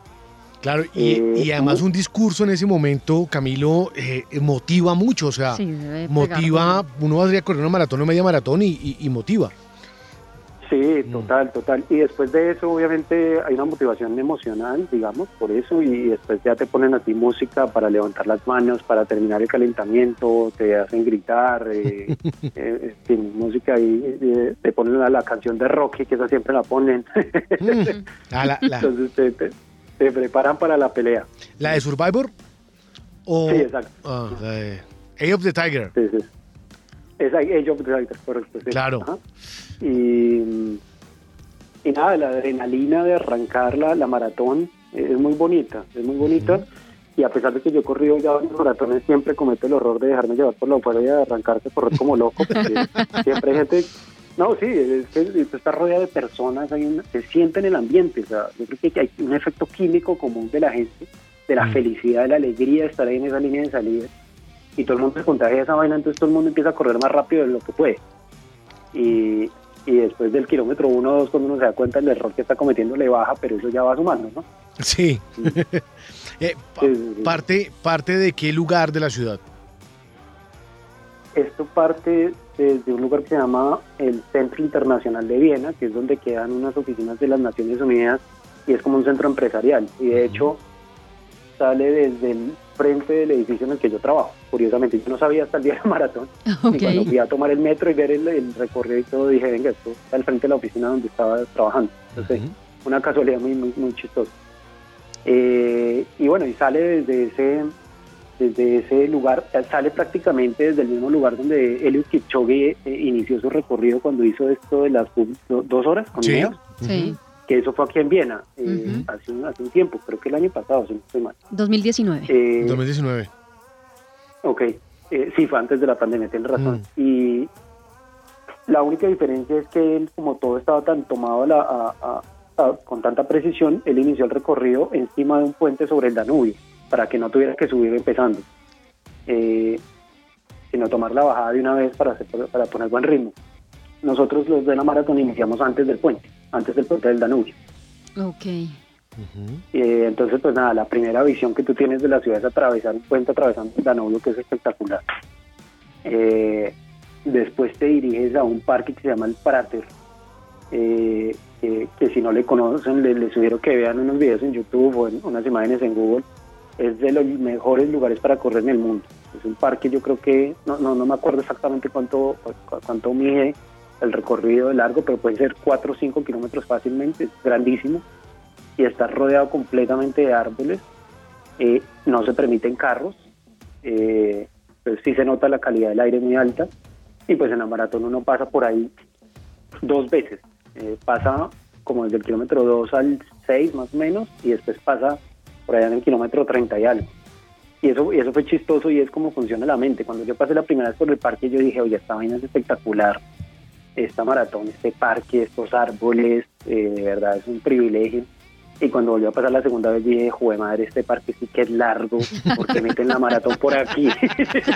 Speaker 3: Claro, y,
Speaker 5: Eh,
Speaker 3: y además un discurso en ese momento, Camilo, eh, motiva mucho, o sea,
Speaker 4: Sí,
Speaker 3: motiva, uno va a correr una maratón o media maratón y, y- y motiva.
Speaker 5: Sí, total, total. Y después de eso, obviamente, hay una motivación emocional, digamos, por eso, y después ya te ponen a ti música para levantar las manos, para terminar el calentamiento, te hacen gritar, eh, eh, en fin, música ahí, eh, te ponen la, la canción de Rocky, que esa siempre la ponen.
Speaker 3: Mm. Ah, la, la-
Speaker 5: Entonces te, te- te preparan para la pelea.
Speaker 3: ¿la de Survivor? O,
Speaker 5: Sí, exacto.
Speaker 3: Ah, la de Eye of the Tiger.
Speaker 5: Sí, sí. Es Age of Dragons, correcto. sí.
Speaker 3: Claro.
Speaker 5: Ajá. Y, y nada, la adrenalina de arrancar la, la maratón es muy bonita, es muy bonita. Y a pesar de que yo he corrido ya varios maratones, siempre cometo el horror de dejarme llevar por la y de arrancarse, correr como loco. Porque siempre hay gente. No, sí, es que estás rodeado de personas, hay una- se siente en el ambiente. O sea, yo creo que hay un efecto químico común de la gente, de la
Speaker 3: Mm.
Speaker 5: felicidad, de la alegría de estar ahí en esa línea de salida y todo el mundo se contagia de esa vaina, entonces todo el mundo empieza a correr más rápido de lo que puede. Y, y después del kilómetro uno o dos, cuando uno se da cuenta del error que está cometiendo, le baja, pero eso ya va sumando, ¿no?
Speaker 3: Sí. Eh, pa-
Speaker 5: Sí, sí, sí.
Speaker 3: parte, ¿Parte de qué lugar de la ciudad?
Speaker 5: Esto parte desde un lugar que se llama el Centro Internacional de Viena, que es donde quedan unas oficinas de las Naciones Unidas y es como un centro empresarial. Y de hecho sale desde el frente del edificio en el que yo trabajo. Curiosamente, yo no sabía hasta el día del maratón. Y cuando fui a tomar el metro y ver el, el recorrido y todo, dije, venga, esto está al frente de la oficina donde estaba trabajando. Entonces, una casualidad muy, muy, muy chistosa. Eh, y bueno, y sale desde ese, desde ese lugar, sale prácticamente desde el mismo lugar donde Eliud Kipchoge eh, inició su recorrido cuando hizo esto de las do- dos horas con
Speaker 3: Sí.
Speaker 5: Que eso fue aquí en Viena eh, hace, un, hace un tiempo, creo que el año pasado, si no estoy mal.
Speaker 4: 2019.
Speaker 5: Eh,
Speaker 3: 2019.
Speaker 5: Ok, eh, sí, fue antes de la pandemia, tienes razón.
Speaker 3: Mm.
Speaker 5: Y la única diferencia es que él, como todo estaba tan tomado a la- a- a- a- con tanta precisión, él inició el recorrido encima de un puente sobre el Danubio, para que no tuviera que subir empezando, eh, sino tomar la bajada de una vez para, hacer- para poner buen ritmo. Nosotros los de la maratón iniciamos antes del puente, antes del puente del Danubio.
Speaker 4: Ok.
Speaker 5: Eh, entonces, pues nada, la primera visión que tú tienes de la ciudad es atravesar un puente atravesando el Danubio, que es espectacular. Eh, después te diriges a un parque que se llama el Prater, eh, que, que si no le conocen, les, les sugiero que vean unos videos en YouTube o en unas imágenes en Google. Es de los mejores lugares para correr en el mundo. Es un parque, yo creo que, no, no, no me acuerdo exactamente cuánto, cu- cuánto mide el recorrido de largo, pero pueden ser 4 o 5 kilómetros fácilmente, es grandísimo y está rodeado completamente de árboles. Eh, no se permiten carros, eh, pues sí se nota la calidad del aire muy alta y pues en la maratón uno pasa por ahí dos veces. Eh, pasa como desde el kilómetro 2 al 6 más o menos y después pasa por allá en el kilómetro 30 y algo. Y eso, y eso fue chistoso y es como funciona la mente. Cuando yo pasé la primera vez por el parque yo dije, oye, esta vaina es espectacular. Esta maratón, este parque, estos árboles, eh, de verdad es un privilegio. Y cuando volvió a pasar la segunda vez dije, joder madre, este parque sí que es largo, porque meten la maratón por aquí?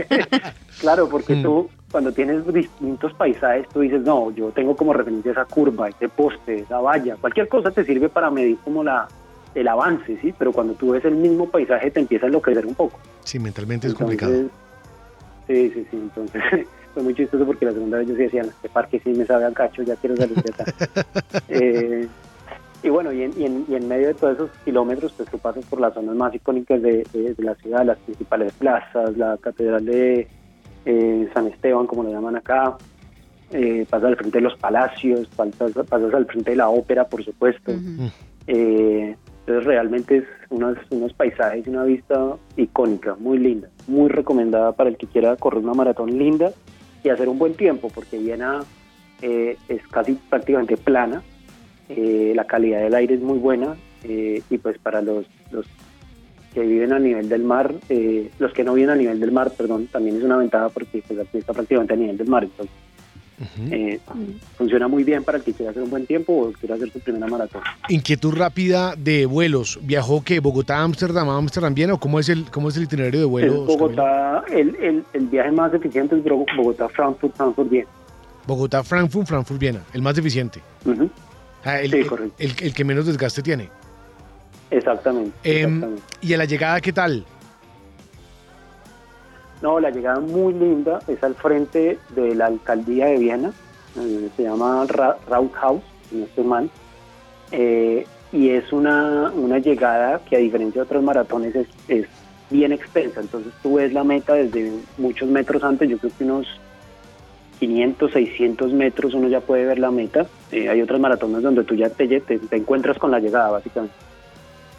Speaker 5: claro, porque
Speaker 3: Mm.
Speaker 5: tú cuando tienes distintos paisajes, tú dices, no, yo tengo como referencia esa curva, ese poste, esa valla, cualquier cosa te sirve para medir como la el avance, ¿sí? Pero cuando tú ves el mismo paisaje te empieza a enloquecer un poco.
Speaker 3: Sí, mentalmente es
Speaker 5: Entonces,
Speaker 3: complicado.
Speaker 5: Sí, sí, sí. Entonces fue muy chistoso porque la segunda vez yo sí decía, "No, este parque sí me sabe a cacho, ya quiero salir de acá. Eh, y bueno, y en, y, en, y en medio de todos esos kilómetros, pues tú pasas por las zonas más icónicas de, de- de la ciudad, las principales plazas, la catedral de eh, San Esteban, como lo llaman acá. Eh, pasas al frente de los palacios, pasas, pasas al frente de la ópera, por supuesto.
Speaker 4: Ujú.
Speaker 5: Eh, entonces realmente es unos, unos paisajes y una vista icónica, muy linda, muy recomendada para el que quiera correr una maratón linda y hacer un buen tiempo, porque Viena eh, es casi prácticamente plana, eh, la calidad del aire es muy buena eh, y pues para los, los que viven a nivel del mar, eh, los que no viven a nivel del mar, perdón, también es una ventaja porque pues aquí está prácticamente a nivel del mar, entonces Eh, funciona muy bien para el que quiera hacer un buen tiempo o quiera hacer su primera maratón.
Speaker 3: Inquietud rápida de vuelos. ¿Viajó que Bogotá, Ámsterdam, Ámsterdam, Viena o cómo es el cómo es el itinerario de vuelos?
Speaker 5: Bogotá, el, el, el viaje más eficiente es Bogotá, Frankfurt, Frankfurt, bien.
Speaker 3: Bogotá, Frankfurt, Frankfurt, Viena, el más eficiente. Ah, el,
Speaker 5: Sí, correcto.
Speaker 3: el- el que menos desgaste tiene.
Speaker 5: Exactamente,
Speaker 3: Em,
Speaker 5: exactamente.
Speaker 3: ¿Y a la llegada qué tal?
Speaker 5: No, la llegada muy linda es al frente de la alcaldía de Viena, eh, se llama Ra Rauthaus, no estoy mal, eh, y es una, una llegada que a diferencia de otros maratones es, es bien extensa, entonces tú ves la meta desde muchos metros antes, yo creo que unos 500, 600 metros uno ya puede ver la meta, Eh, hay otras maratones donde tú ya te, te, te encuentras con la llegada básicamente,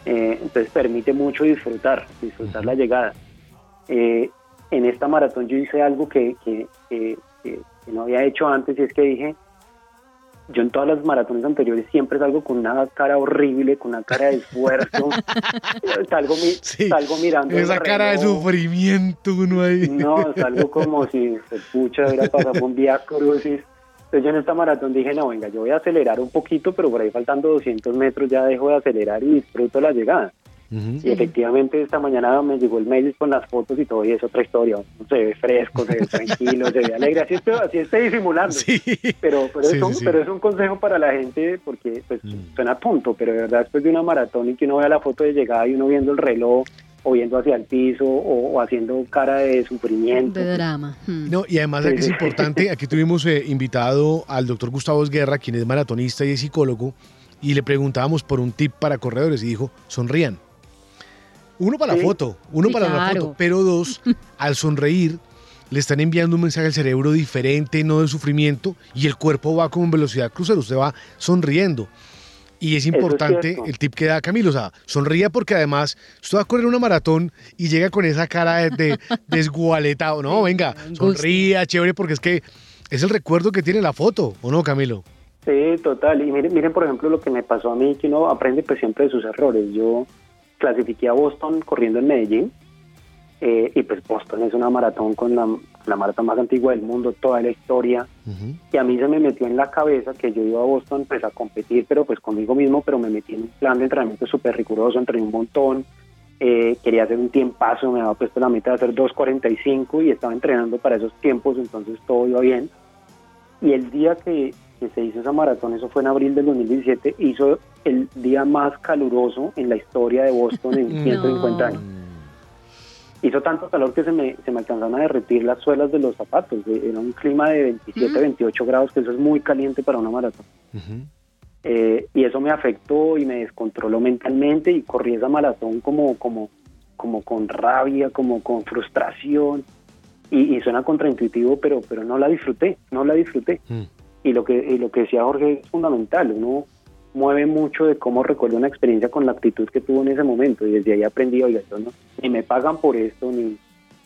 Speaker 5: entonces permite mucho disfrutar, disfrutar la llegada. Eh, en esta maratón yo hice algo que, que, que- que- que no había hecho antes y es que dije, yo en todas las maratones anteriores siempre salgo con una cara horrible, con una cara de esfuerzo, salgo, mi-
Speaker 3: Sí,
Speaker 5: salgo mirando
Speaker 3: Esa cara de sufrimiento uno ahí.
Speaker 5: No, salgo como si se pucha hubiera pasado un día crucis. Entonces yo en esta maratón dije, no, venga, yo voy a acelerar un poquito, pero por ahí faltando 200 metros ya dejo de acelerar y disfruto la llegada. Y efectivamente esta mañana me llegó el mail con las fotos y todo y es otra historia. Se ve fresco, se ve tranquilo, se ve alegre. Así estoy, así estoy disimulando.
Speaker 3: Sí.
Speaker 5: Pero, pero,
Speaker 3: Sí,
Speaker 5: es un,
Speaker 3: sí,
Speaker 5: pero es un consejo para la gente porque pues,
Speaker 3: Mm.
Speaker 5: suena tonto, pero de verdad después de una maratón y que uno vea la foto de llegada y uno viendo el reloj o viendo hacia el piso o, o haciendo cara de sufrimiento.
Speaker 4: De drama. Hmm.
Speaker 3: No, y además aquí es importante, aquí tuvimos eh, invitado al doctor Gustavo Esguerra, quien es maratonista y es psicólogo, y le preguntábamos por un tip para corredores y dijo, sonrían. Uno para la foto, uno
Speaker 4: Sí,
Speaker 3: para la foto, pero dos, al sonreír, le están enviando un mensaje al cerebro diferente, no de sufrimiento, y el cuerpo va como en velocidad crucero, usted va sonriendo. Y es importante el tip que da Camilo, o sea, sonría porque además usted va a correr una maratón y llega con esa cara de, de desgualetado, ¿no? Venga, sonría, chévere, porque es que es el recuerdo que tiene la foto, ¿o no, Camilo?
Speaker 5: Sí, total. Y miren, miren, por ejemplo, lo que me pasó a mí, que uno aprende pues siempre de sus errores. Yo clasifiqué a Boston corriendo en Medellín, eh, y pues Boston es una maratón con la, la maratón más antigua del mundo, toda la historia. Y a mí se me metió en la cabeza que yo iba a Boston pues a competir, pero pues conmigo mismo, pero me metí en un plan de entrenamiento súper riguroso, entrené un montón, eh, quería hacer un tiempazo, me había puesto la meta de hacer 2.45 y estaba entrenando para esos tiempos, entonces todo iba bien. Y el día que, que se hizo esa maratón, eso fue en abril del 2017, hizo el día más caluroso en la historia de Boston en 150 años. Hizo tanto calor que se me, se me alcanzaron a derretir las suelas de los zapatos. Eh, Era un clima de 27, 28 grados, que eso es muy caliente para una maratón. Eh, y eso me afectó y me descontroló mentalmente y corrí esa maratón como, como, como con rabia, como con frustración. Y, y suena contraintuitivo, pero, pero no la disfruté, no la disfruté. Y lo que, y lo que decía Jorge es fundamental, uno mueve mucho de cómo recuerda una experiencia con la actitud que tuvo en ese momento y desde ahí aprendí, oiga, yo no, ni me pagan por esto, ni,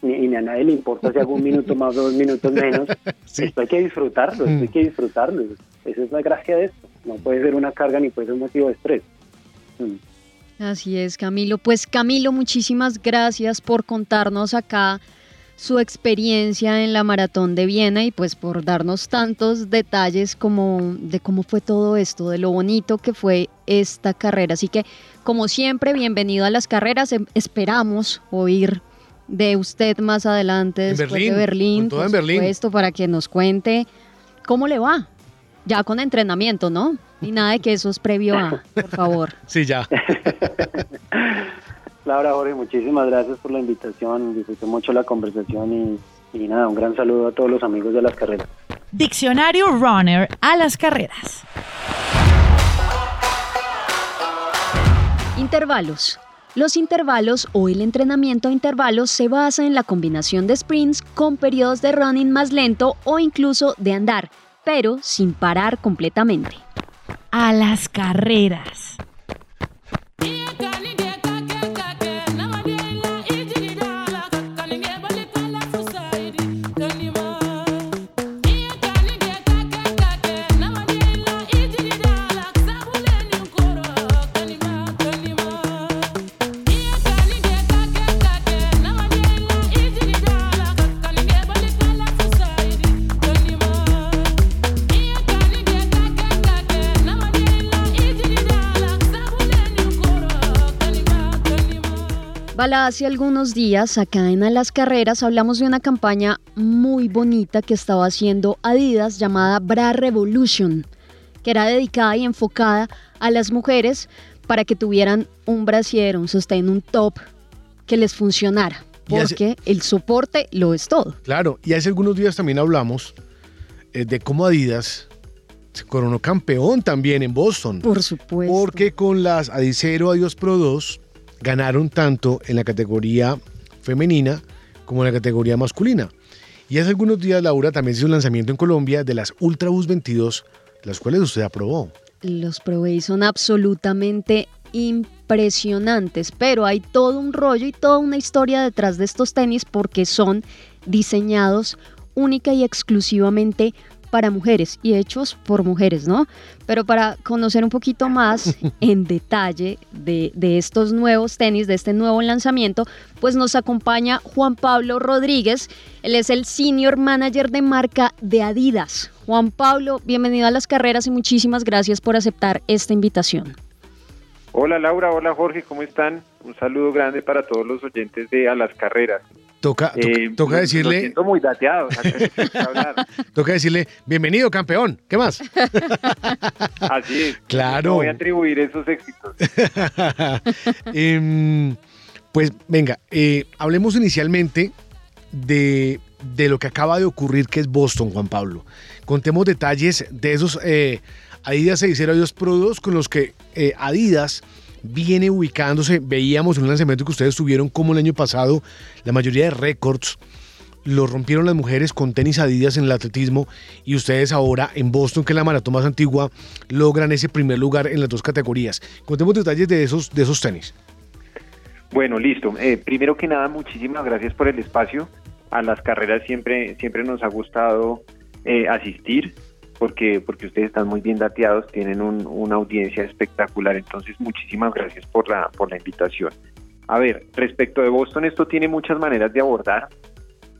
Speaker 5: ni, ni a nadie le importa si hago un minuto más o dos minutos menos, esto hay que disfrutarlo, esto hay que disfrutarlo, esa es la gracia de esto, no puede ser una carga ni puede ser un motivo de estrés. Mm.
Speaker 4: Así es, Camilo. Pues Camilo, muchísimas gracias por contarnos acá su experiencia en la maratón de Viena y pues por darnos tantos detalles como de cómo fue todo esto, de lo bonito que fue esta carrera. Así que, como siempre, bienvenido a las carreras. Em- Esperamos oír de usted más adelante
Speaker 3: En
Speaker 4: después
Speaker 3: Berlín,
Speaker 4: de Berlín,
Speaker 3: todo
Speaker 4: por
Speaker 3: en Berlín.
Speaker 4: supuesto, para que nos cuente cómo le va. Ya con entrenamiento, ¿no? Y nada de que eso es previo a, por favor.
Speaker 3: Sí, ya.
Speaker 5: Laura, Jorge, muchísimas gracias por la invitación, disfruté mucho la conversación y, y nada, un gran saludo a todos los amigos de las carreras.
Speaker 1: Diccionario Runner a las carreras.
Speaker 4: Intervalos. Los intervalos o el entrenamiento a intervalos se basa en la combinación de sprints con periodos de running más lento o incluso de andar, pero sin parar completamente.
Speaker 1: A las carreras.
Speaker 4: Hace algunos días acá en A las Carreras hablamos de una campaña muy bonita que estaba haciendo Adidas llamada Bra Revolution, que era dedicada y enfocada a las mujeres para que tuvieran un brasier, un sostén, un top que les funcionara,
Speaker 3: hace-
Speaker 4: porque el soporte lo es todo.
Speaker 3: Claro, y hace algunos días también hablamos eh, de cómo Adidas se coronó campeón también en Boston.
Speaker 4: Por supuesto.
Speaker 3: Porque con las Adicero Adios Pro 2 ganaron tanto en la categoría femenina como en la categoría masculina. Y hace algunos días, Laura, también hizo un lanzamiento en Colombia de las Ultrabus 22, las cuales usted aprobó.
Speaker 4: Los probé y son absolutamente impresionantes, pero hay todo un rollo y toda una historia detrás de estos tenis porque son diseñados única y exclusivamente para mujeres y hechos por mujeres, ¿no? Pero para conocer un poquito más en detalle de, de estos nuevos tenis, de este nuevo lanzamiento, pues nos acompaña Juan Pablo Rodríguez. Él es el Senior Manager de marca de Adidas. Juan Pablo, bienvenido a las carreras y muchísimas gracias por aceptar esta invitación.
Speaker 7: Hola Laura, hola Jorge, ¿cómo están? Un saludo grande para todos los oyentes de A las Carreras.
Speaker 3: Toca, to-
Speaker 7: Eh,
Speaker 3: toca
Speaker 7: lo- Lo
Speaker 3: decirle,
Speaker 7: siento muy dateado.
Speaker 3: toca decirle, bienvenido campeón, ¿qué más?
Speaker 7: Así es.
Speaker 3: Claro.
Speaker 7: No voy a atribuir esos éxitos.
Speaker 3: Em, pues venga, eh, hablemos inicialmente de, de lo que acaba de ocurrir, que es Boston, Juan Pablo. Contemos detalles de esos eh, Adidas 60 Adios Pro 2 con los que Adidas viene ubicándose. Veíamos en un lanzamiento que ustedes tuvieron como el año pasado la mayoría de récords lo rompieron las mujeres con tenis Adidas en el atletismo y ustedes ahora en Boston, que es la maratón más antigua, logran ese primer lugar en las dos categorías. Contemos detalles de esos, de esos tenis.
Speaker 7: Bueno, listo. Eh, primero que nada, muchísimas gracias por el espacio. A las carreras siempre, siempre nos ha gustado eh, asistir porque, porque ustedes están muy bien dateados, tienen un- una audiencia espectacular. Entonces, muchísimas gracias por la, por la invitación. A ver, respecto de Boston, esto tiene muchas maneras de abordar.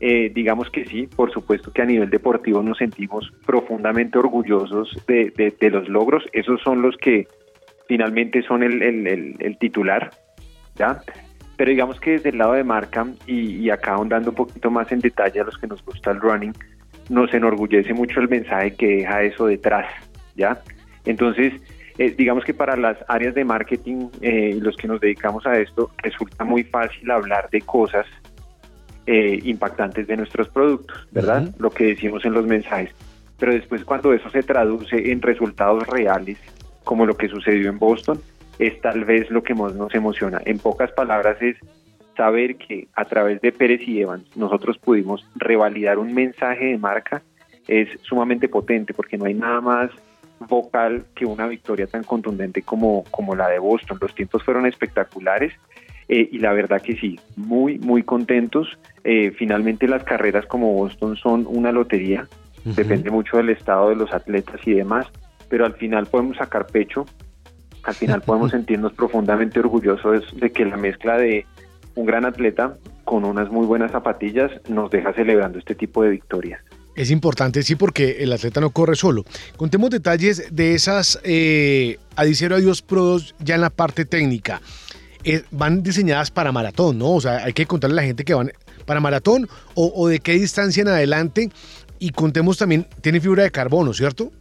Speaker 7: Eh, digamos que sí, por supuesto que a nivel deportivo nos sentimos profundamente orgullosos de, de- de los logros. Esos son los que finalmente son el, el- el- el titular, ¿ya? Pero digamos que desde el lado de marca, y, y acá ahondando un poquito más en detalle a los que nos gusta el running, nos enorgullece mucho el mensaje que deja eso detrás, ¿ya? Entonces, eh, digamos que para las áreas de marketing eh, los que nos dedicamos a esto, resulta muy fácil hablar de cosas eh, impactantes de nuestros productos, ¿verdad? Lo que decimos en los mensajes. Pero después cuando eso se traduce en resultados reales, como lo que sucedió en Boston, es tal vez lo que más nos emociona. En pocas palabras es saber que a través de Pérez y Evans nosotros pudimos revalidar un mensaje de marca es sumamente potente porque no hay nada más vocal que una victoria tan contundente como, como la de Boston. Los tiempos fueron espectaculares eh, y la verdad que sí, muy, muy contentos. Eh, finalmente las carreras como Boston son una lotería, depende mucho del estado de los atletas y demás, pero al final podemos sacar pecho, al final podemos sentirnos profundamente orgullosos de que la mezcla de un gran atleta con unas muy buenas zapatillas nos deja celebrando este tipo de victorias.
Speaker 3: Es importante, sí, porque el atleta no corre solo. Contemos detalles de esas eh, Adicero Adiós Pro 2 ya en la parte técnica. Eh, van diseñadas para maratón, ¿no? O sea, hay que contarle a la gente que van para maratón o, o de qué distancia en adelante. Y contemos también, tiene fibra de carbono, ¿cierto?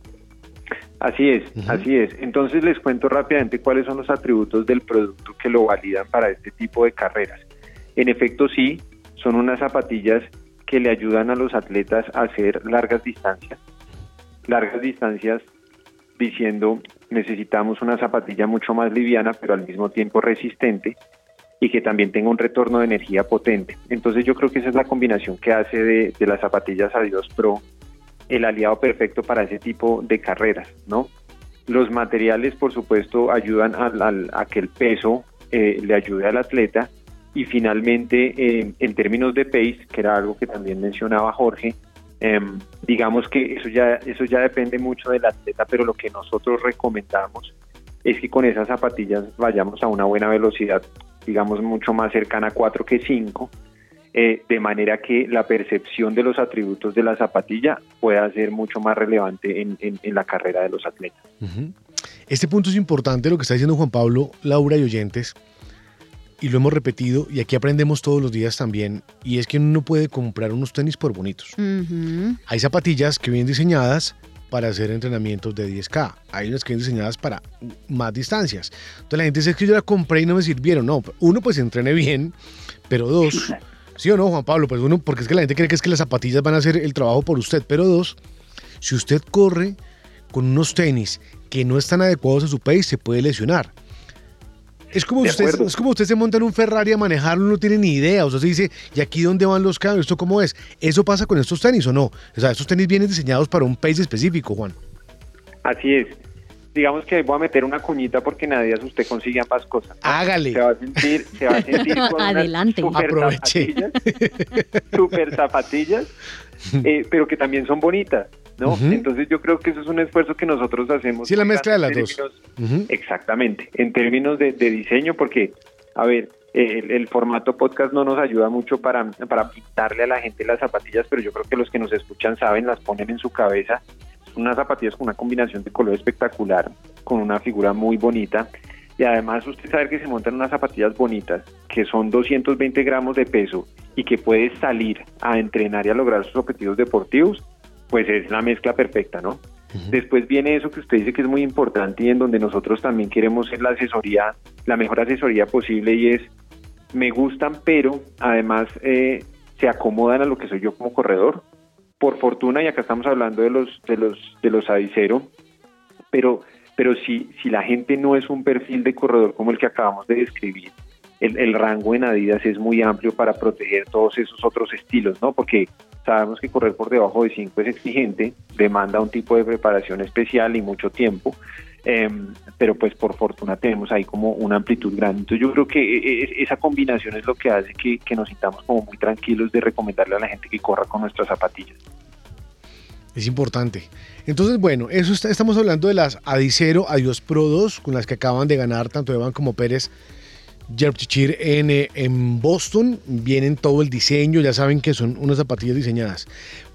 Speaker 7: Así es, así es. Entonces les cuento rápidamente cuáles son los atributos del producto que lo validan para este tipo de carreras. En efecto, sí, son unas zapatillas que le ayudan a los atletas a hacer largas distancias. Largas distancias diciendo necesitamos una zapatilla mucho más liviana, pero al mismo tiempo resistente y que también tenga un retorno de energía potente. Entonces yo creo que esa es la combinación que hace de, las zapatillas Adios Pro el aliado perfecto para ese tipo de carreras, ¿no? Los materiales, por supuesto, ayudan a que el peso eh, le ayude al atleta y finalmente, eh, en términos de pace, que era algo que también mencionaba Jorge, em, digamos que eso ya, eso ya depende mucho del atleta, pero lo que nosotros recomendamos es que con esas zapatillas vayamos a una buena velocidad, digamos mucho más cercana a 4 que 5, eh, de manera que la percepción de los atributos de la zapatilla pueda ser mucho más relevante en la carrera de los atletas.
Speaker 3: Este punto es importante, lo que está diciendo Juan Pablo, Laura y oyentes, y lo hemos repetido, y aquí aprendemos todos los días también, y es que uno no puede comprar unos tenis por bonitos. Hay zapatillas que vienen diseñadas para hacer entrenamientos de 10K. Hay unas que vienen diseñadas para más distancias. Entonces la gente dice "Es que yo la compré y no me sirvieron. No, uno pues entrene bien, pero dos, sí o no, Juan Pablo, pues uno, porque es que la gente cree que es que las zapatillas van a hacer el trabajo por usted, pero dos, si usted corre con unos tenis que no están adecuados a su pace, se puede lesionar. Es como, usted, es como usted se monta en un Ferrari a manejarlo, no tiene ni idea. O sea, se dice, ¿y aquí dónde van los cambios? ¿Esto cómo es? ¿Eso pasa con estos tenis o no? O sea, estos tenis vienen diseñados para un pace específico, Juan.
Speaker 7: Así es. Digamos que ahí voy a meter una cuñita porque nadie usted consigue ambas cosas.
Speaker 3: Hágale.
Speaker 7: Se va a sentir, se va a sentir con unas
Speaker 4: Adelante.
Speaker 7: super
Speaker 3: Aproveche.
Speaker 7: zapatillas, super zapatillas, eh, pero que también son bonitas, ¿no? Entonces yo creo que eso es un esfuerzo que nosotros hacemos.
Speaker 3: Sí, la mezcla de las dos.
Speaker 7: Exactamente, en términos de, de diseño, porque, a ver, el, el formato podcast no nos ayuda mucho para, para pintarle a la gente las zapatillas, pero yo creo que los que nos escuchan saben, las ponen en su cabeza. Son unas zapatillas con una combinación de color espectacular, con una figura muy bonita. Y además usted sabe que se montan unas zapatillas bonitas, que son 220 gramos de peso y que puede salir a entrenar y a lograr sus objetivos deportivos, pues es la mezcla perfecta, ¿no? Después viene eso que usted dice que es muy importante y en donde nosotros también queremos ser la asesoría, la mejor asesoría posible y es, me gustan, pero además eh, se acomodan a lo que soy yo como corredor. Por fortuna, y acá estamos hablando de los de los de los Adicero, pero pero si si la gente no es un perfil de corredor como el que acabamos de describir, el, rango en Adidas es muy amplio para proteger todos esos otros estilos, ¿no? Porque sabemos que correr por debajo de 5 es exigente, demanda un tipo de preparación especial y mucho tiempo. em, pero pues por fortuna tenemos ahí como una amplitud grande. Entonces yo creo que eh, eh, esa combinación es lo que hace que, que nos sintamos como muy tranquilos de recomendarle a la gente que corra con nuestras zapatillas.
Speaker 3: Es importante. Entonces, bueno, eso está- estamos hablando de las Adicero Adios Pro 2, con las que acaban de ganar tanto Evan como Pérez Jerpchichir en, eh, en Boston. Vienen todo el diseño, ya saben que son unas zapatillas diseñadas.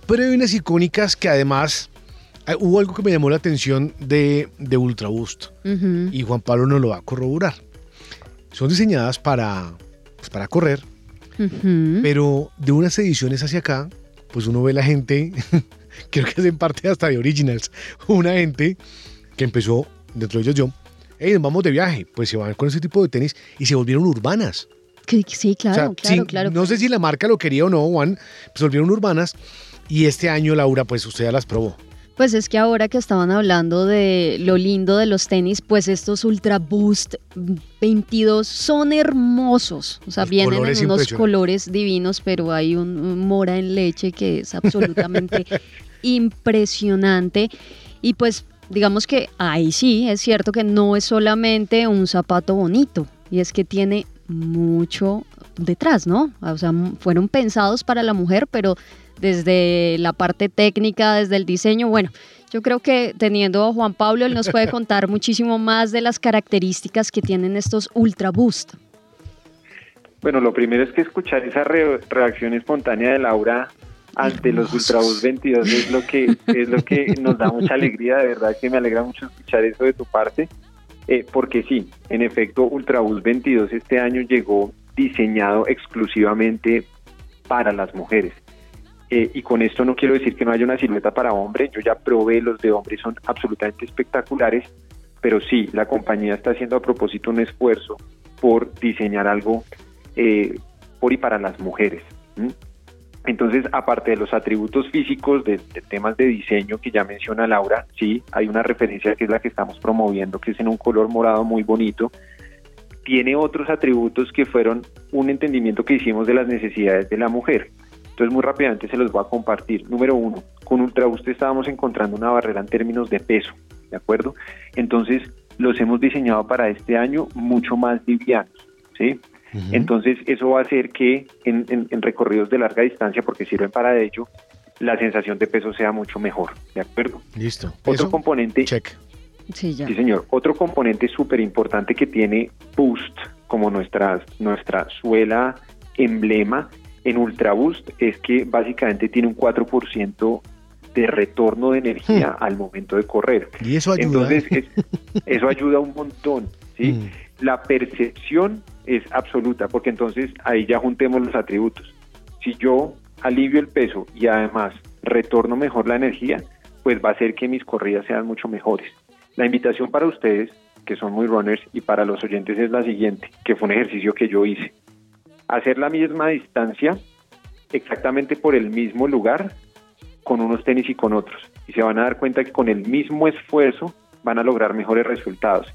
Speaker 3: Pero hay unas icónicas que además eh, hubo algo que me llamó la atención de, de Ultra Boost.
Speaker 4: Ujú.
Speaker 3: Y Juan Pablo nos lo va a corroborar. Son diseñadas para, pues, para correr, pero de unas ediciones hacia acá, pues uno ve la gente, creo que hacen parte hasta de Originals, una gente que empezó, dentro de ellos yo, hey, vamos de viaje, pues se van con ese tipo de tenis y se volvieron urbanas.
Speaker 4: Sí, claro,
Speaker 3: O sea,
Speaker 4: claro.
Speaker 3: No sé si la marca lo quería o no, Juan, se volvieron urbanas y este año, Laura, pues usted ya las probó.
Speaker 4: Pues es que ahora que estaban hablando de lo lindo de los tenis, pues estos Ultra Boost 22 son hermosos. O sea,
Speaker 3: Los
Speaker 4: vienen
Speaker 3: colores
Speaker 4: en unos colores divinos, pero hay un, un mora en leche que es absolutamente impresionante. Y pues digamos que ahí sí, es cierto que no es solamente un zapato bonito, y es que tiene mucho detrás, ¿no? O sea, fueron pensados para la mujer, pero desde la parte técnica, desde el diseño, bueno, yo creo que teniendo a Juan Pablo, él nos puede contar muchísimo más de las características que tienen estos Ultra Boost.
Speaker 7: Bueno, lo primero es que escuchar esa re- reacción espontánea de Laura ante los Ultrabus 22 es lo que es lo que nos da mucha alegría, de verdad que me alegra mucho escuchar eso de tu parte, eh, porque sí, en efecto, Ultrabus 22 este año llegó diseñado exclusivamente para las mujeres. Eh, y con esto no quiero decir que no haya una silueta para hombre, yo ya probé los de hombre, son absolutamente espectaculares, pero sí, la compañía está haciendo a propósito un esfuerzo por diseñar algo eh, por y para las mujeres. Entonces, aparte de los atributos físicos, de, de temas de diseño que ya menciona Laura, sí, hay una referencia que es la que estamos promoviendo, que es en un color morado muy bonito. Tiene otros atributos que fueron un entendimiento que hicimos de las necesidades de la mujer. Entonces, muy rápidamente se los voy a compartir. Número uno, con Ultra Boost estábamos encontrando una barrera en términos de peso, ¿de acuerdo? Entonces, los hemos diseñado para este año mucho más livianos, ¿sí? Entonces, eso va a hacer que en, en- en recorridos de larga distancia, porque sirven para ello, la sensación de peso sea mucho mejor, ¿de acuerdo?
Speaker 3: Listo.
Speaker 7: Otro
Speaker 3: Eso,
Speaker 7: componente,
Speaker 3: check.
Speaker 4: Sí, ya.
Speaker 7: sí señor, otro componente súper importante que tiene Boost como nuestra, nuestra suela emblema en Ultra Boost es que básicamente tiene un 4% de retorno de energía al momento de correr.
Speaker 3: Y eso ayuda.
Speaker 7: Entonces, es- eso ayuda un montón, ¿sí?
Speaker 3: Mm.
Speaker 7: La percepción es absoluta, porque entonces ahí ya juntemos los atributos. Si yo alivio el peso y además retorno mejor la energía, pues va a hacer que mis corridas sean mucho mejores. La invitación para ustedes, que son muy runners, y para los oyentes es la siguiente, que fue un ejercicio que yo hice. Hacer la misma distancia exactamente por el mismo lugar con unos tenis y con otros. Y se van a dar cuenta que con el mismo esfuerzo van a lograr mejores resultados.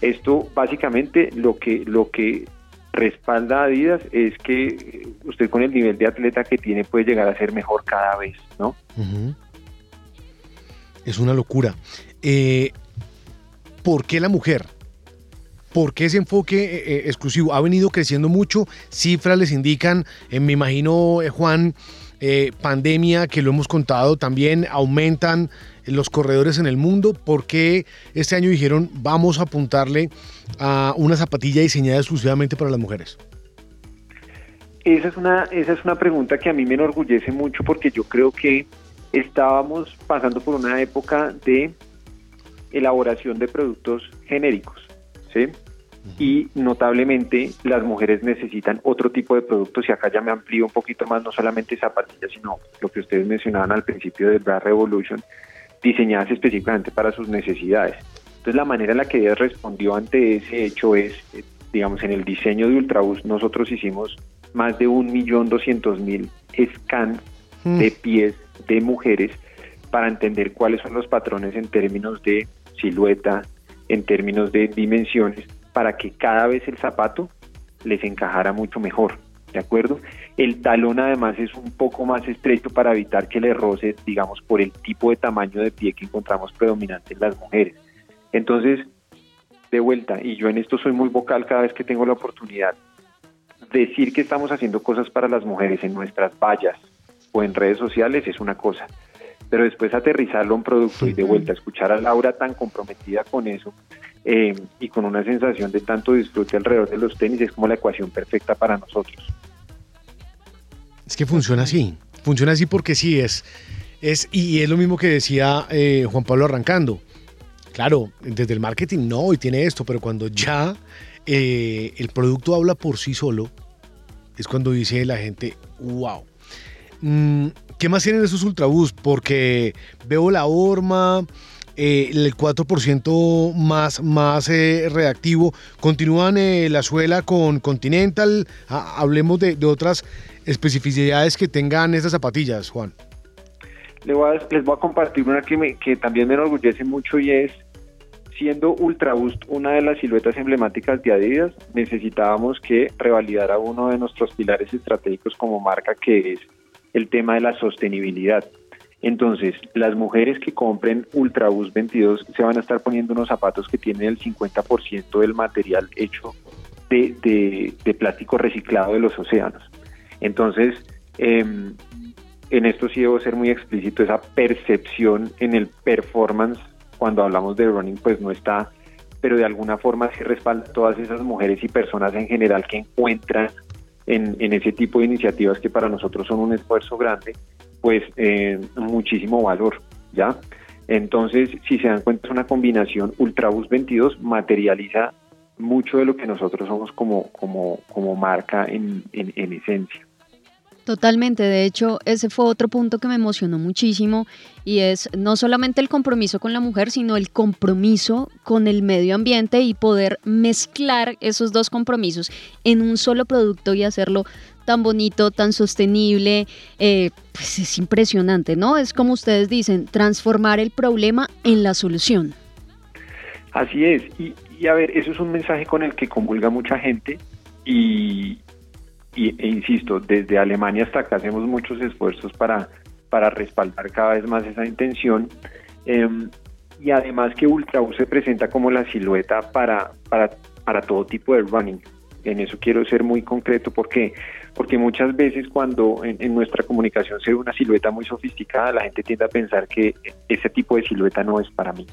Speaker 7: Esto básicamente lo que, lo que respalda a Adidas es que eh, usted con el nivel de atleta que tiene puede llegar a ser mejor cada vez, ¿no?
Speaker 3: Es una locura. Eh, ¿Por qué la mujer? ¿Por qué ese enfoque eh, eh, exclusivo? Ha venido creciendo mucho, cifras les indican, me imagino, Juan, pandemia, que lo hemos contado, también aumentan los corredores en el mundo. ¿Por qué este año dijeron vamos a apuntarle a una zapatilla diseñada exclusivamente para las mujeres?
Speaker 7: Esa es una, esa es una pregunta que a mí me enorgullece mucho porque yo creo que estábamos pasando por una época de elaboración de productos genéricos, ¿sí? Y notablemente las mujeres necesitan otro tipo de productos y acá ya me amplío un poquito más, no solamente zapatillas, sino lo que ustedes mencionaban al principio del Bra Revolution, diseñadas específicamente para sus necesidades. Entonces la manera en la que ella respondió ante ese hecho es, eh, digamos, en el diseño de Ultrabus nosotros hicimos más de un millón doscientos mil scans de pies de mujeres para entender cuáles son los patrones en términos de silueta, en términos de dimensiones, para que cada vez el zapato les encajara mucho mejor, ¿de acuerdo? El talón además es un poco más estrecho para evitar que le roce, digamos, por el tipo de tamaño de pie que encontramos predominante en las mujeres. Entonces, de vuelta, y yo en esto soy muy vocal cada vez que tengo la oportunidad, decir que estamos haciendo cosas para las mujeres en nuestras vallas o en redes sociales es una cosa, pero después aterrizarlo en producto y de vuelta escuchar a Laura tan comprometida con eso eh, y con una sensación de tanto disfrute alrededor de los tenis es como la ecuación perfecta para nosotros.
Speaker 3: Es que funciona así, funciona así porque sí es, es y es lo mismo que decía eh, Juan Pablo arrancando. Claro, desde el marketing no, y tiene esto, pero cuando ya eh, el producto habla por sí solo, es cuando dice la gente, wow. Mm, ¿Qué más tienen esos Ultraboost? Porque veo la horma, eh, el 4% más, más eh, reactivo. Continúan la suela con Continental. Ah, hablemos de, otras especificidades que tengan estas zapatillas, Juan.
Speaker 7: Les voy a, compartir una que, me, que también me enorgullece mucho y es siendo Ultra Boost una de las siluetas emblemáticas de Adidas, necesitábamos que revalidara uno de nuestros pilares estratégicos como marca, que es el tema de la sostenibilidad. Entonces, las mujeres que compren Ultra Boost 22 se van a estar poniendo unos zapatos que tienen el 50% del material hecho de, plástico reciclado de los océanos. Entonces, em, en esto sí debo ser muy explícito, esa percepción en el performance cuando hablamos de running pues no está, pero de alguna forma sí respalda a todas esas mujeres y personas en general que encuentran en, ese tipo de iniciativas que para nosotros son un esfuerzo grande, pues eh, muchísimo valor, ¿ya? Entonces, si se dan cuenta, es una combinación Ultrabus 22 materializa mucho de lo que nosotros somos como, como, marca en, en esencia.
Speaker 4: Totalmente, de hecho, ese fue otro punto que me emocionó muchísimo y es no solamente el compromiso con la mujer, sino el compromiso con el medio ambiente y poder mezclar esos dos compromisos en un solo producto y hacerlo tan bonito, tan sostenible, eh, pues es impresionante, ¿no? Es como ustedes dicen, transformar el problema en la solución.
Speaker 7: Así es, y, y a ver, eso es un mensaje con el que convulga mucha gente y, y, e insisto, desde Alemania hasta acá hacemos muchos esfuerzos para, para respaldar cada vez más esa intención. Em, y además que Ultra se presenta como la silueta para, para, para todo tipo de running. En eso quiero ser muy concreto porque, porque muchas veces cuando en, nuestra comunicación se ve una silueta muy sofisticada, la gente tiende a pensar que ese tipo de silueta no es para mí.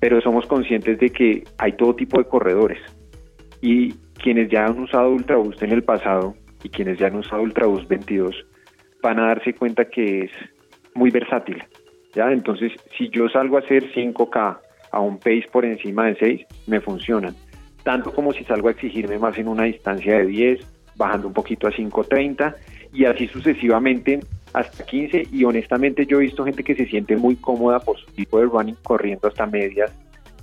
Speaker 7: Pero somos conscientes de que hay todo tipo de corredores. Y quienes ya han usado Ultraboost en el pasado y quienes ya han usado Ultraboost 22 van a darse cuenta que es muy versátil. Entonces, si yo salgo a hacer 5K a un pace por encima de 6, me funcionan. Tanto como si salgo a exigirme más en una distancia de 10, bajando un poquito a 5.30 y así sucesivamente hasta 15 y honestamente yo he visto gente que se siente muy cómoda por su tipo de running corriendo hasta medias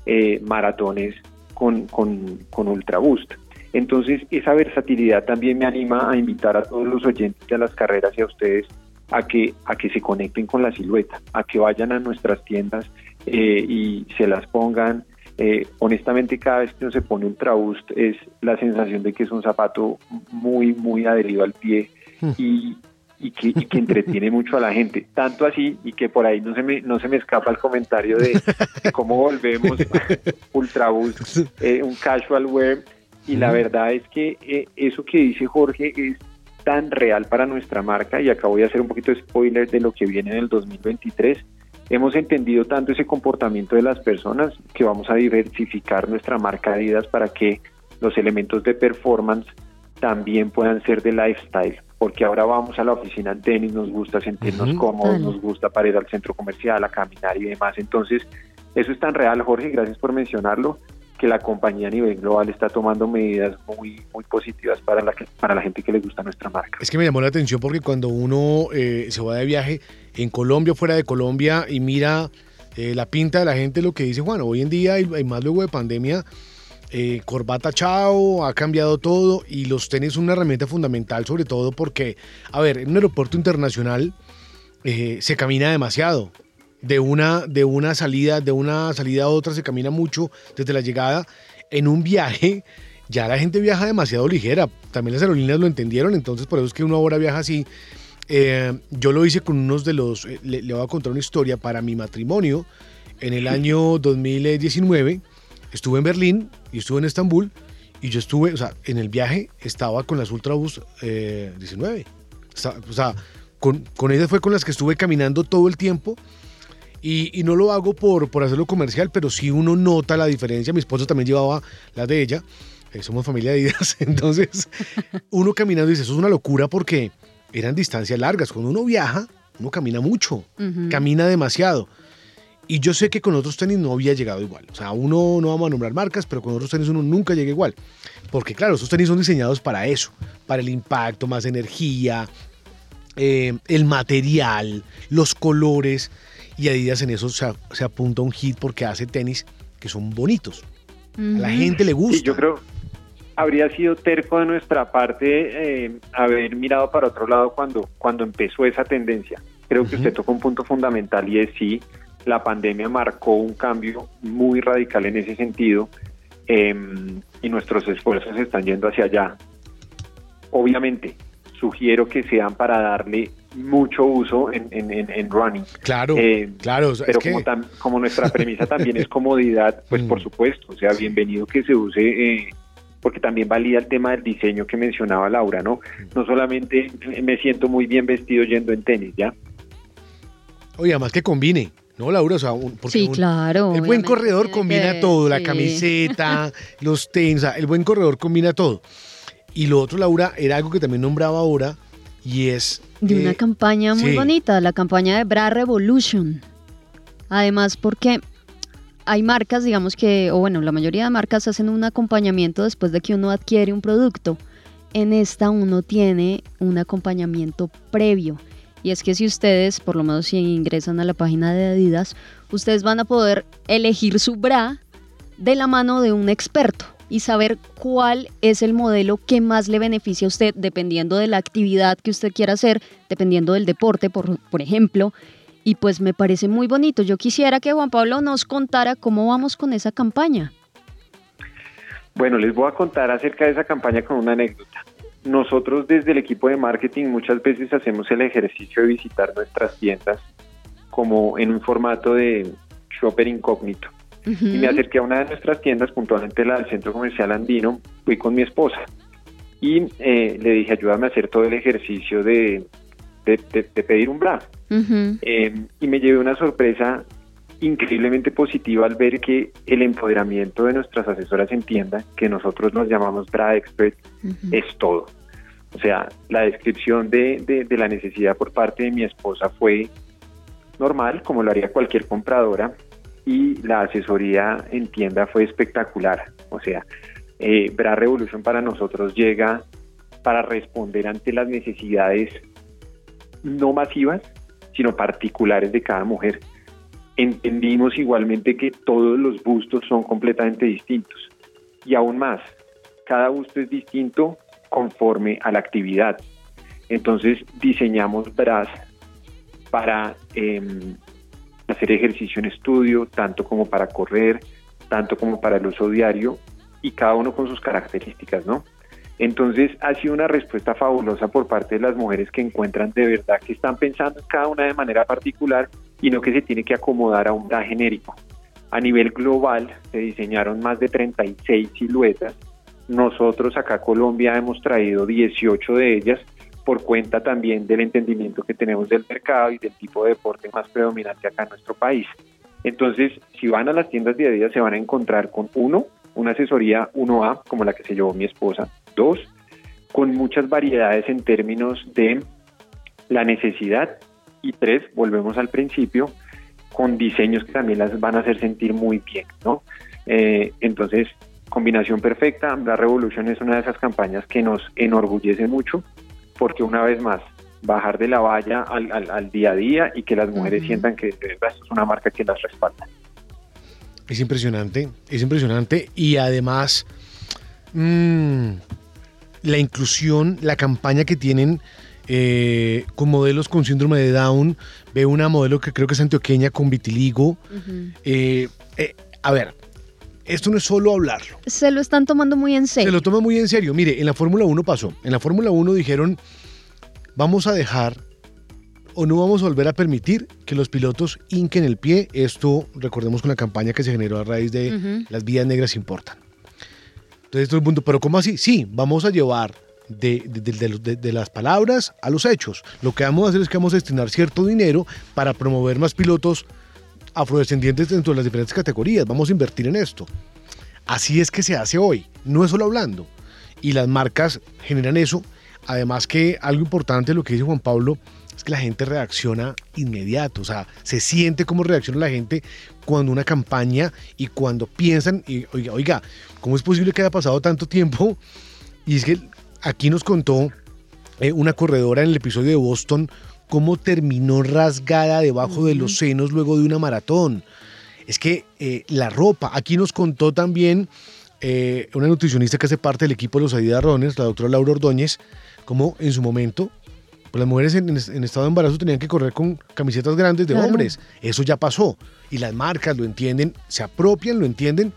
Speaker 7: eh, maratones con, con, con Ultra Boost. Entonces, esa versatilidad también me anima a invitar a todos los oyentes de las carreras y a ustedes a que, a que se conecten con la silueta, a que vayan a nuestras tiendas eh, y se las pongan. Eh, honestamente, cada vez que uno se pone Ultra Boost es la sensación de que es un zapato muy, muy adherido al pie hmm. y, y que, y que, entretiene mucho a la gente. Tanto así, y que por ahí no se me, no se me escapa el comentario de, cómo volvemos Ultra Boost, eh, un casual wear y la verdad es que eh, eso que dice Jorge es tan real para nuestra marca, y acá voy a hacer un poquito de spoiler de lo que viene en el 2023. Hemos entendido tanto ese comportamiento de las personas que vamos a diversificar nuestra marca Adidas para que los elementos de performance también puedan ser de lifestyle, porque ahora vamos a la oficina en tenis, nos gusta sentirnos cómodos, nos gusta para ir al centro comercial, a caminar y demás. Entonces, eso es tan real, Jorge, gracias por mencionarlo que la compañía a nivel global está tomando medidas muy, muy positivas para la, para la gente que le gusta nuestra marca.
Speaker 3: Es que me llamó la atención porque cuando uno eh, se va de viaje en Colombia o fuera de Colombia y mira eh, la pinta de la gente, lo que dice Juan, hoy en día hay, más luego de pandemia, eh, corbata chao, ha cambiado todo y los tenis son una herramienta fundamental sobre todo porque, a ver, en un aeropuerto internacional se camina demasiado de una, de una salida, de una salida a otra se camina mucho desde la llegada. En un viaje ya la gente viaja demasiado ligera. También las aerolíneas lo entendieron, entonces por eso es que uno ahora viaja así. Eh, yo lo hice con unos de los, eh, le, le voy a contar una historia para mi matrimonio. En el año 2019 estuve en Berlín y estuve en Estambul y yo estuve, o sea, en el viaje estaba con las Ultrabus eh, 19. Esta- o sea, con, con ellas fue con las que estuve caminando todo el tiempo. Y, y no lo hago por, por hacerlo comercial, pero sí uno nota la diferencia. Mi esposo también llevaba las de ella. Eh, somos familia de Adidas. Entonces, uno caminando dice, eso es una locura porque eran distancias largas. Cuando uno viaja, uno camina mucho, camina demasiado. Y yo sé que con otros tenis no había llegado igual. O sea, uno no vamos a nombrar marcas, pero con otros tenis uno nunca llega igual. Porque claro, esos tenis son diseñados para eso, para el impacto, más energía, eh, el material, los colores. Y Adidas en eso se, se apunta a un hit porque hace tenis que son bonitos. A la gente le gusta.
Speaker 7: Sí, yo creo habría sido terco de nuestra parte eh, haber mirado para otro lado cuando, cuando empezó esa tendencia. Creo que usted tocó un punto fundamental y es sí, la pandemia marcó un cambio muy radical en ese sentido eh, y nuestros esfuerzos están yendo hacia allá. Obviamente, sugiero que sean para darle mucho uso en, en- en- en running.
Speaker 3: Claro,
Speaker 7: Eh,
Speaker 3: claro. o sea,
Speaker 7: Pero como, tam- como nuestra premisa también es comodidad, pues
Speaker 3: Mm.
Speaker 7: por supuesto, o sea, bienvenido que se use, eh, porque también valida el tema del diseño que mencionaba Laura, ¿no?
Speaker 3: Mm.
Speaker 7: No solamente me siento muy bien vestido yendo en tenis, ¿ya?
Speaker 3: Oye, además que combine, ¿no, Laura? O sea, un- porque
Speaker 4: Sí,
Speaker 3: un-
Speaker 4: claro.
Speaker 3: El buen corredor combina
Speaker 4: que-
Speaker 3: todo, la camiseta, los tenis, o sea, el buen corredor combina todo. Y lo otro, Laura, era algo que también nombraba ahora y es...
Speaker 4: De una campaña muy
Speaker 3: sí.
Speaker 4: bonita, la campaña de Bra Revolution. Además, porque hay marcas, digamos que, o bueno, la mayoría de marcas hacen un acompañamiento después de que uno adquiere un producto. En esta uno tiene un acompañamiento previo. Y es que si ustedes, por lo menos si ingresan a la página de Adidas, ustedes van a poder elegir su bra de la mano de un experto y saber cuál es el modelo que más le beneficia a usted dependiendo de la actividad que usted quiera hacer, dependiendo del deporte, por, por ejemplo. Y pues me parece muy bonito. Yo quisiera que Juan Pablo nos contara cómo vamos con esa campaña.
Speaker 7: Bueno, les voy a contar acerca de esa campaña con una anécdota. Nosotros desde el equipo de marketing muchas veces hacemos el ejercicio de visitar nuestras tiendas como en un formato de shopper incógnito. Y me acerqué a una de nuestras tiendas, puntualmente la del Centro Comercial Andino, fui con mi esposa y eh, le dije, ayúdame a hacer todo el ejercicio de, de- de- de pedir un bra.
Speaker 4: Ujú.
Speaker 7: Eh, y me llevé una sorpresa increíblemente positiva al ver que el empoderamiento de nuestras asesoras en tienda, que nosotros nos llamamos Bra Expert,
Speaker 4: Ujú.
Speaker 7: es todo. O sea, la descripción de, de- de la necesidad por parte de mi esposa fue normal, como lo haría cualquier compradora, y la asesoría en tienda fue espectacular. O sea, eh, Bra Revolution para nosotros llega para responder ante las necesidades no masivas, sino particulares de cada mujer. Entendimos igualmente que todos los bustos son completamente distintos. Y aún más, cada busto es distinto conforme a la actividad. Entonces diseñamos bras para em, hacer ejercicio en estudio, tanto como para correr, tanto como para el uso diario, y cada uno con sus características, ¿no? Entonces ha sido una respuesta fabulosa por parte de las mujeres que encuentran de verdad que están pensando en cada una de manera particular y no que se tiene que acomodar a un bra genérico. A nivel global se diseñaron más de 36 siluetas. Nosotros acá Colombia hemos traído 18 de ellas por cuenta también del entendimiento que tenemos del mercado y del tipo de deporte más predominante acá en nuestro país. Entonces, si van a las tiendas de Adidas se van a encontrar con uno, una asesoría 1A, como la que se llevó mi esposa, dos, con muchas variedades en términos de la necesidad y tres, volvemos al principio, con diseños que también las van a hacer sentir muy bien, ¿no? Eh, entonces, combinación perfecta, la Revolution es una de esas campañas que nos enorgullece mucho, porque una vez más, bajar de la valla al, al- al día a día y que las mujeres sientan que de verdad esto es una marca que las respalda.
Speaker 3: Es impresionante, es impresionante. Y además, mm, la inclusión, la campaña que tienen eh, con modelos con síndrome de Down. Veo una modelo que creo que es antioqueña con vitiligo. Eh, eh, a ver, esto no es solo hablarlo.
Speaker 4: Se lo están tomando muy en
Speaker 3: Se
Speaker 4: serio.
Speaker 3: lo toma muy en serio. Mire, en la Fórmula 1 pasó. En la Fórmula 1 dijeron, vamos a dejar o no vamos a volver a permitir que los pilotos hinquen el pie. Esto, recordemos con la campaña que se generó a raíz de las vidas negras importan. Entonces todo el mundo, pero ¿cómo así? Sí, vamos a llevar de, de- de- de- de- de las palabras a los hechos. Lo que vamos a hacer es que vamos a destinar cierto dinero para promover más pilotos afrodescendientes dentro de las diferentes categorías. Vamos a invertir en esto. Así es que se hace hoy, no es solo hablando. Y las marcas generan eso. Además que algo importante, lo que dice Juan Pablo, es que la gente reacciona inmediato. O sea, se siente cómo reacciona la gente cuando una campaña y cuando piensan, y, oiga, oiga, ¿cómo es posible que haya pasado tanto tiempo? Y es que aquí nos contó eh, una corredora en el episodio de Boston cómo terminó rasgada debajo de los senos luego de una maratón. Es que eh, la ropa, aquí nos contó también eh, una nutricionista que hace parte del equipo de los Adidas Runners, la doctora Laura Ordóñez, como en su momento pues las mujeres en, en estado de embarazo tenían que correr con camisetas grandes de
Speaker 4: Claro.
Speaker 3: hombres. Eso ya pasó. Y las marcas lo entienden, se apropian, lo entienden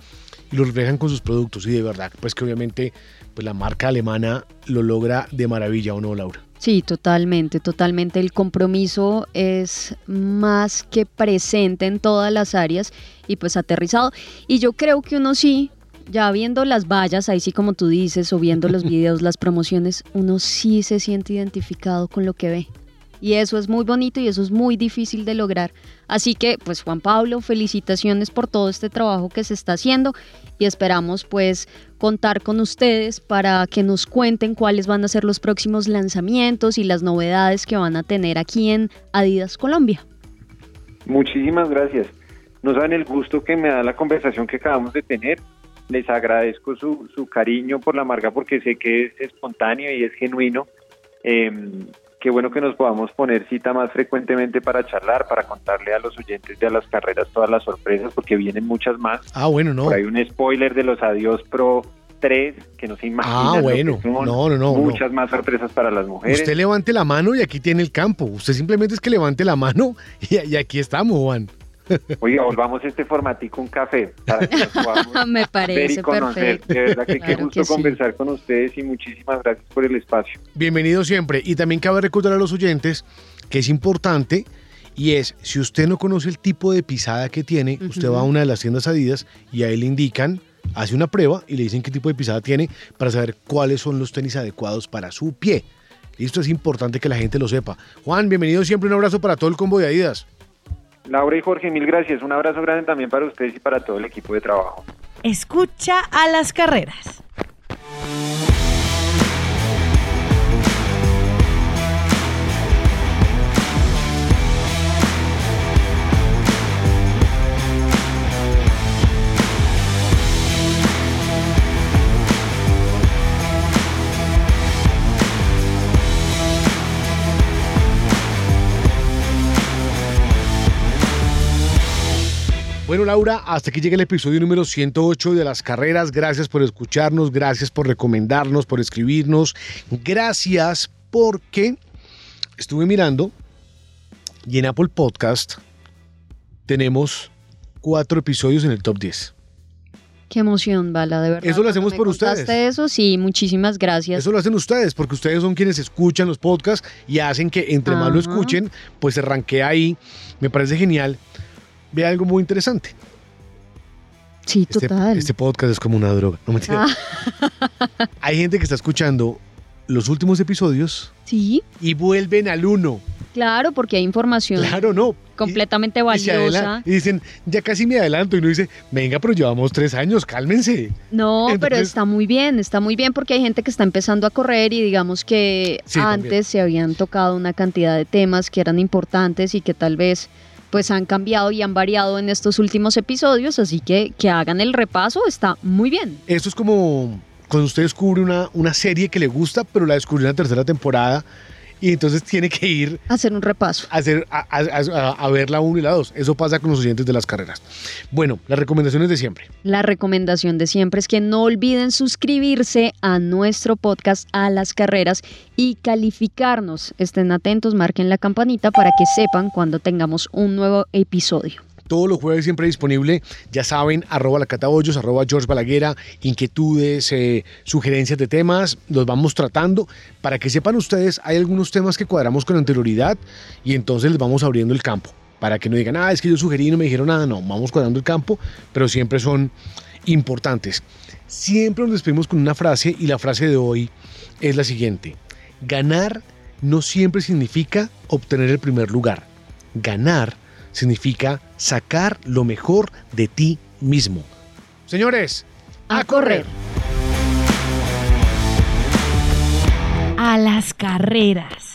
Speaker 3: y lo reflejan con sus productos. Y de verdad, pues que obviamente pues la marca alemana lo logra de maravilla, ¿o no, Laura?
Speaker 4: Sí, totalmente, totalmente. El compromiso es más que presente en todas las áreas y pues aterrizado. Y yo creo que uno sí, ya viendo las vallas, ahí sí como tú dices, o viendo los videos, las promociones, uno sí se siente identificado con lo que ve. Y eso es muy bonito y eso es muy difícil de lograr. Así que, pues Juan Pablo, felicitaciones por todo este trabajo que se está haciendo y esperamos pues contar con ustedes para que nos cuenten cuáles van a ser los próximos lanzamientos y las novedades que van a tener aquí en Adidas Colombia.
Speaker 7: Muchísimas gracias. No saben el gusto que me da la conversación que acabamos de tener. Les agradezco su, su cariño por la marca porque sé que es espontáneo y es genuino. Eh, qué bueno que nos podamos poner cita más frecuentemente para charlar, para contarle a los oyentes de las carreras todas las sorpresas porque vienen muchas más.
Speaker 3: Ah, bueno, no.
Speaker 7: Por ahí un spoiler de los Adiós Pro 3 que no se imaginan.
Speaker 3: Ah, bueno. No, no, no,
Speaker 7: Muchas más sorpresas para las mujeres.
Speaker 3: Usted levante la mano y aquí tiene el campo. Usted simplemente es que levante la mano y, y aquí estamos, Juan.
Speaker 7: Oiga, volvamos a este formatico un café para que nos podamos
Speaker 4: Me
Speaker 7: ver y
Speaker 4: parece
Speaker 7: conocer.
Speaker 4: perfecto.
Speaker 7: De verdad que qué
Speaker 4: Claro
Speaker 7: gusto
Speaker 4: que sí.
Speaker 7: conversar con ustedes y muchísimas gracias por el espacio.
Speaker 3: Bienvenido siempre. Y también cabe recordar a los oyentes que es importante y es, si usted no conoce el tipo de pisada que tiene, usted va a una de las tiendas Adidas y ahí le indican, hace una prueba y le dicen qué tipo de pisada tiene para saber cuáles son los tenis adecuados para su pie. Esto es importante que la gente lo sepa. Juan, bienvenido siempre. Un abrazo para todo el combo de Adidas.
Speaker 7: Laura y Jorge, mil gracias. Un abrazo grande también para ustedes y para todo el equipo de trabajo.
Speaker 1: Escucha a las carreras.
Speaker 3: Bueno, Laura, hasta aquí llega el episodio número 108 de las carreras. Gracias por escucharnos, gracias por recomendarnos, por escribirnos. Gracias porque estuve mirando y en Apple Podcast tenemos cuatro episodios en el top 10.
Speaker 4: Qué emoción, Bala, de verdad.
Speaker 3: Eso lo hacemos por ustedes.
Speaker 4: Eso, sí, muchísimas gracias.
Speaker 3: Eso lo hacen ustedes, porque ustedes son quienes escuchan los podcasts y hacen que entre más lo escuchen, pues se ahí. Me parece genial. Ve algo muy interesante.
Speaker 4: sí,
Speaker 3: Este,
Speaker 4: total.
Speaker 3: este podcast es como una droga. No mentira.
Speaker 4: Ah,
Speaker 3: Hay gente que está escuchando los últimos episodios
Speaker 4: sí,
Speaker 3: y vuelven al uno.
Speaker 4: claro, porque hay información
Speaker 3: Claro, no.
Speaker 4: completamente
Speaker 3: Y,
Speaker 4: valiosa.
Speaker 3: y dicen, ya casi me adelanto. Y uno dice, venga, pero llevamos tres años, cálmense.
Speaker 4: No, pero está muy bien, está muy bien porque hay gente que está empezando a correr y digamos que
Speaker 3: Sí,
Speaker 4: antes
Speaker 3: también.
Speaker 4: se habían tocado una cantidad de temas que eran importantes y que tal vez pues han cambiado y han variado en estos últimos episodios, así que que hagan el repaso está muy bien.
Speaker 3: Esto es como cuando usted descubre una, una serie que le gusta, pero la descubrió en la tercera temporada y entonces tiene que ir
Speaker 4: Hacer un repaso.
Speaker 3: a, hacer, a, a- a- a ver la 1 y la 2. Eso pasa con los oyentes de las carreras. Bueno, las recomendaciones de siempre.
Speaker 4: La recomendación de siempre es que no olviden suscribirse a nuestro podcast a las carreras y calificarnos. Estén atentos, marquen la campanita para que sepan cuando tengamos un nuevo episodio.
Speaker 3: Todos los jueves siempre disponible, ya saben, arroba la catabollos, arroba George Balaguera, inquietudes, eh, sugerencias de temas, los vamos tratando. Para que sepan ustedes, hay algunos temas que cuadramos con anterioridad y entonces les vamos abriendo el campo. Para que no digan, ah, es que yo sugerí y no me dijeron nada, no, vamos cuadrando el campo, pero siempre son importantes. Siempre nos despedimos con una frase y la frase de hoy es la siguiente. Ganar no siempre significa obtener el primer lugar. Ganar significa sacar lo mejor de ti mismo. Señores,
Speaker 4: A correr.
Speaker 1: A las carreras.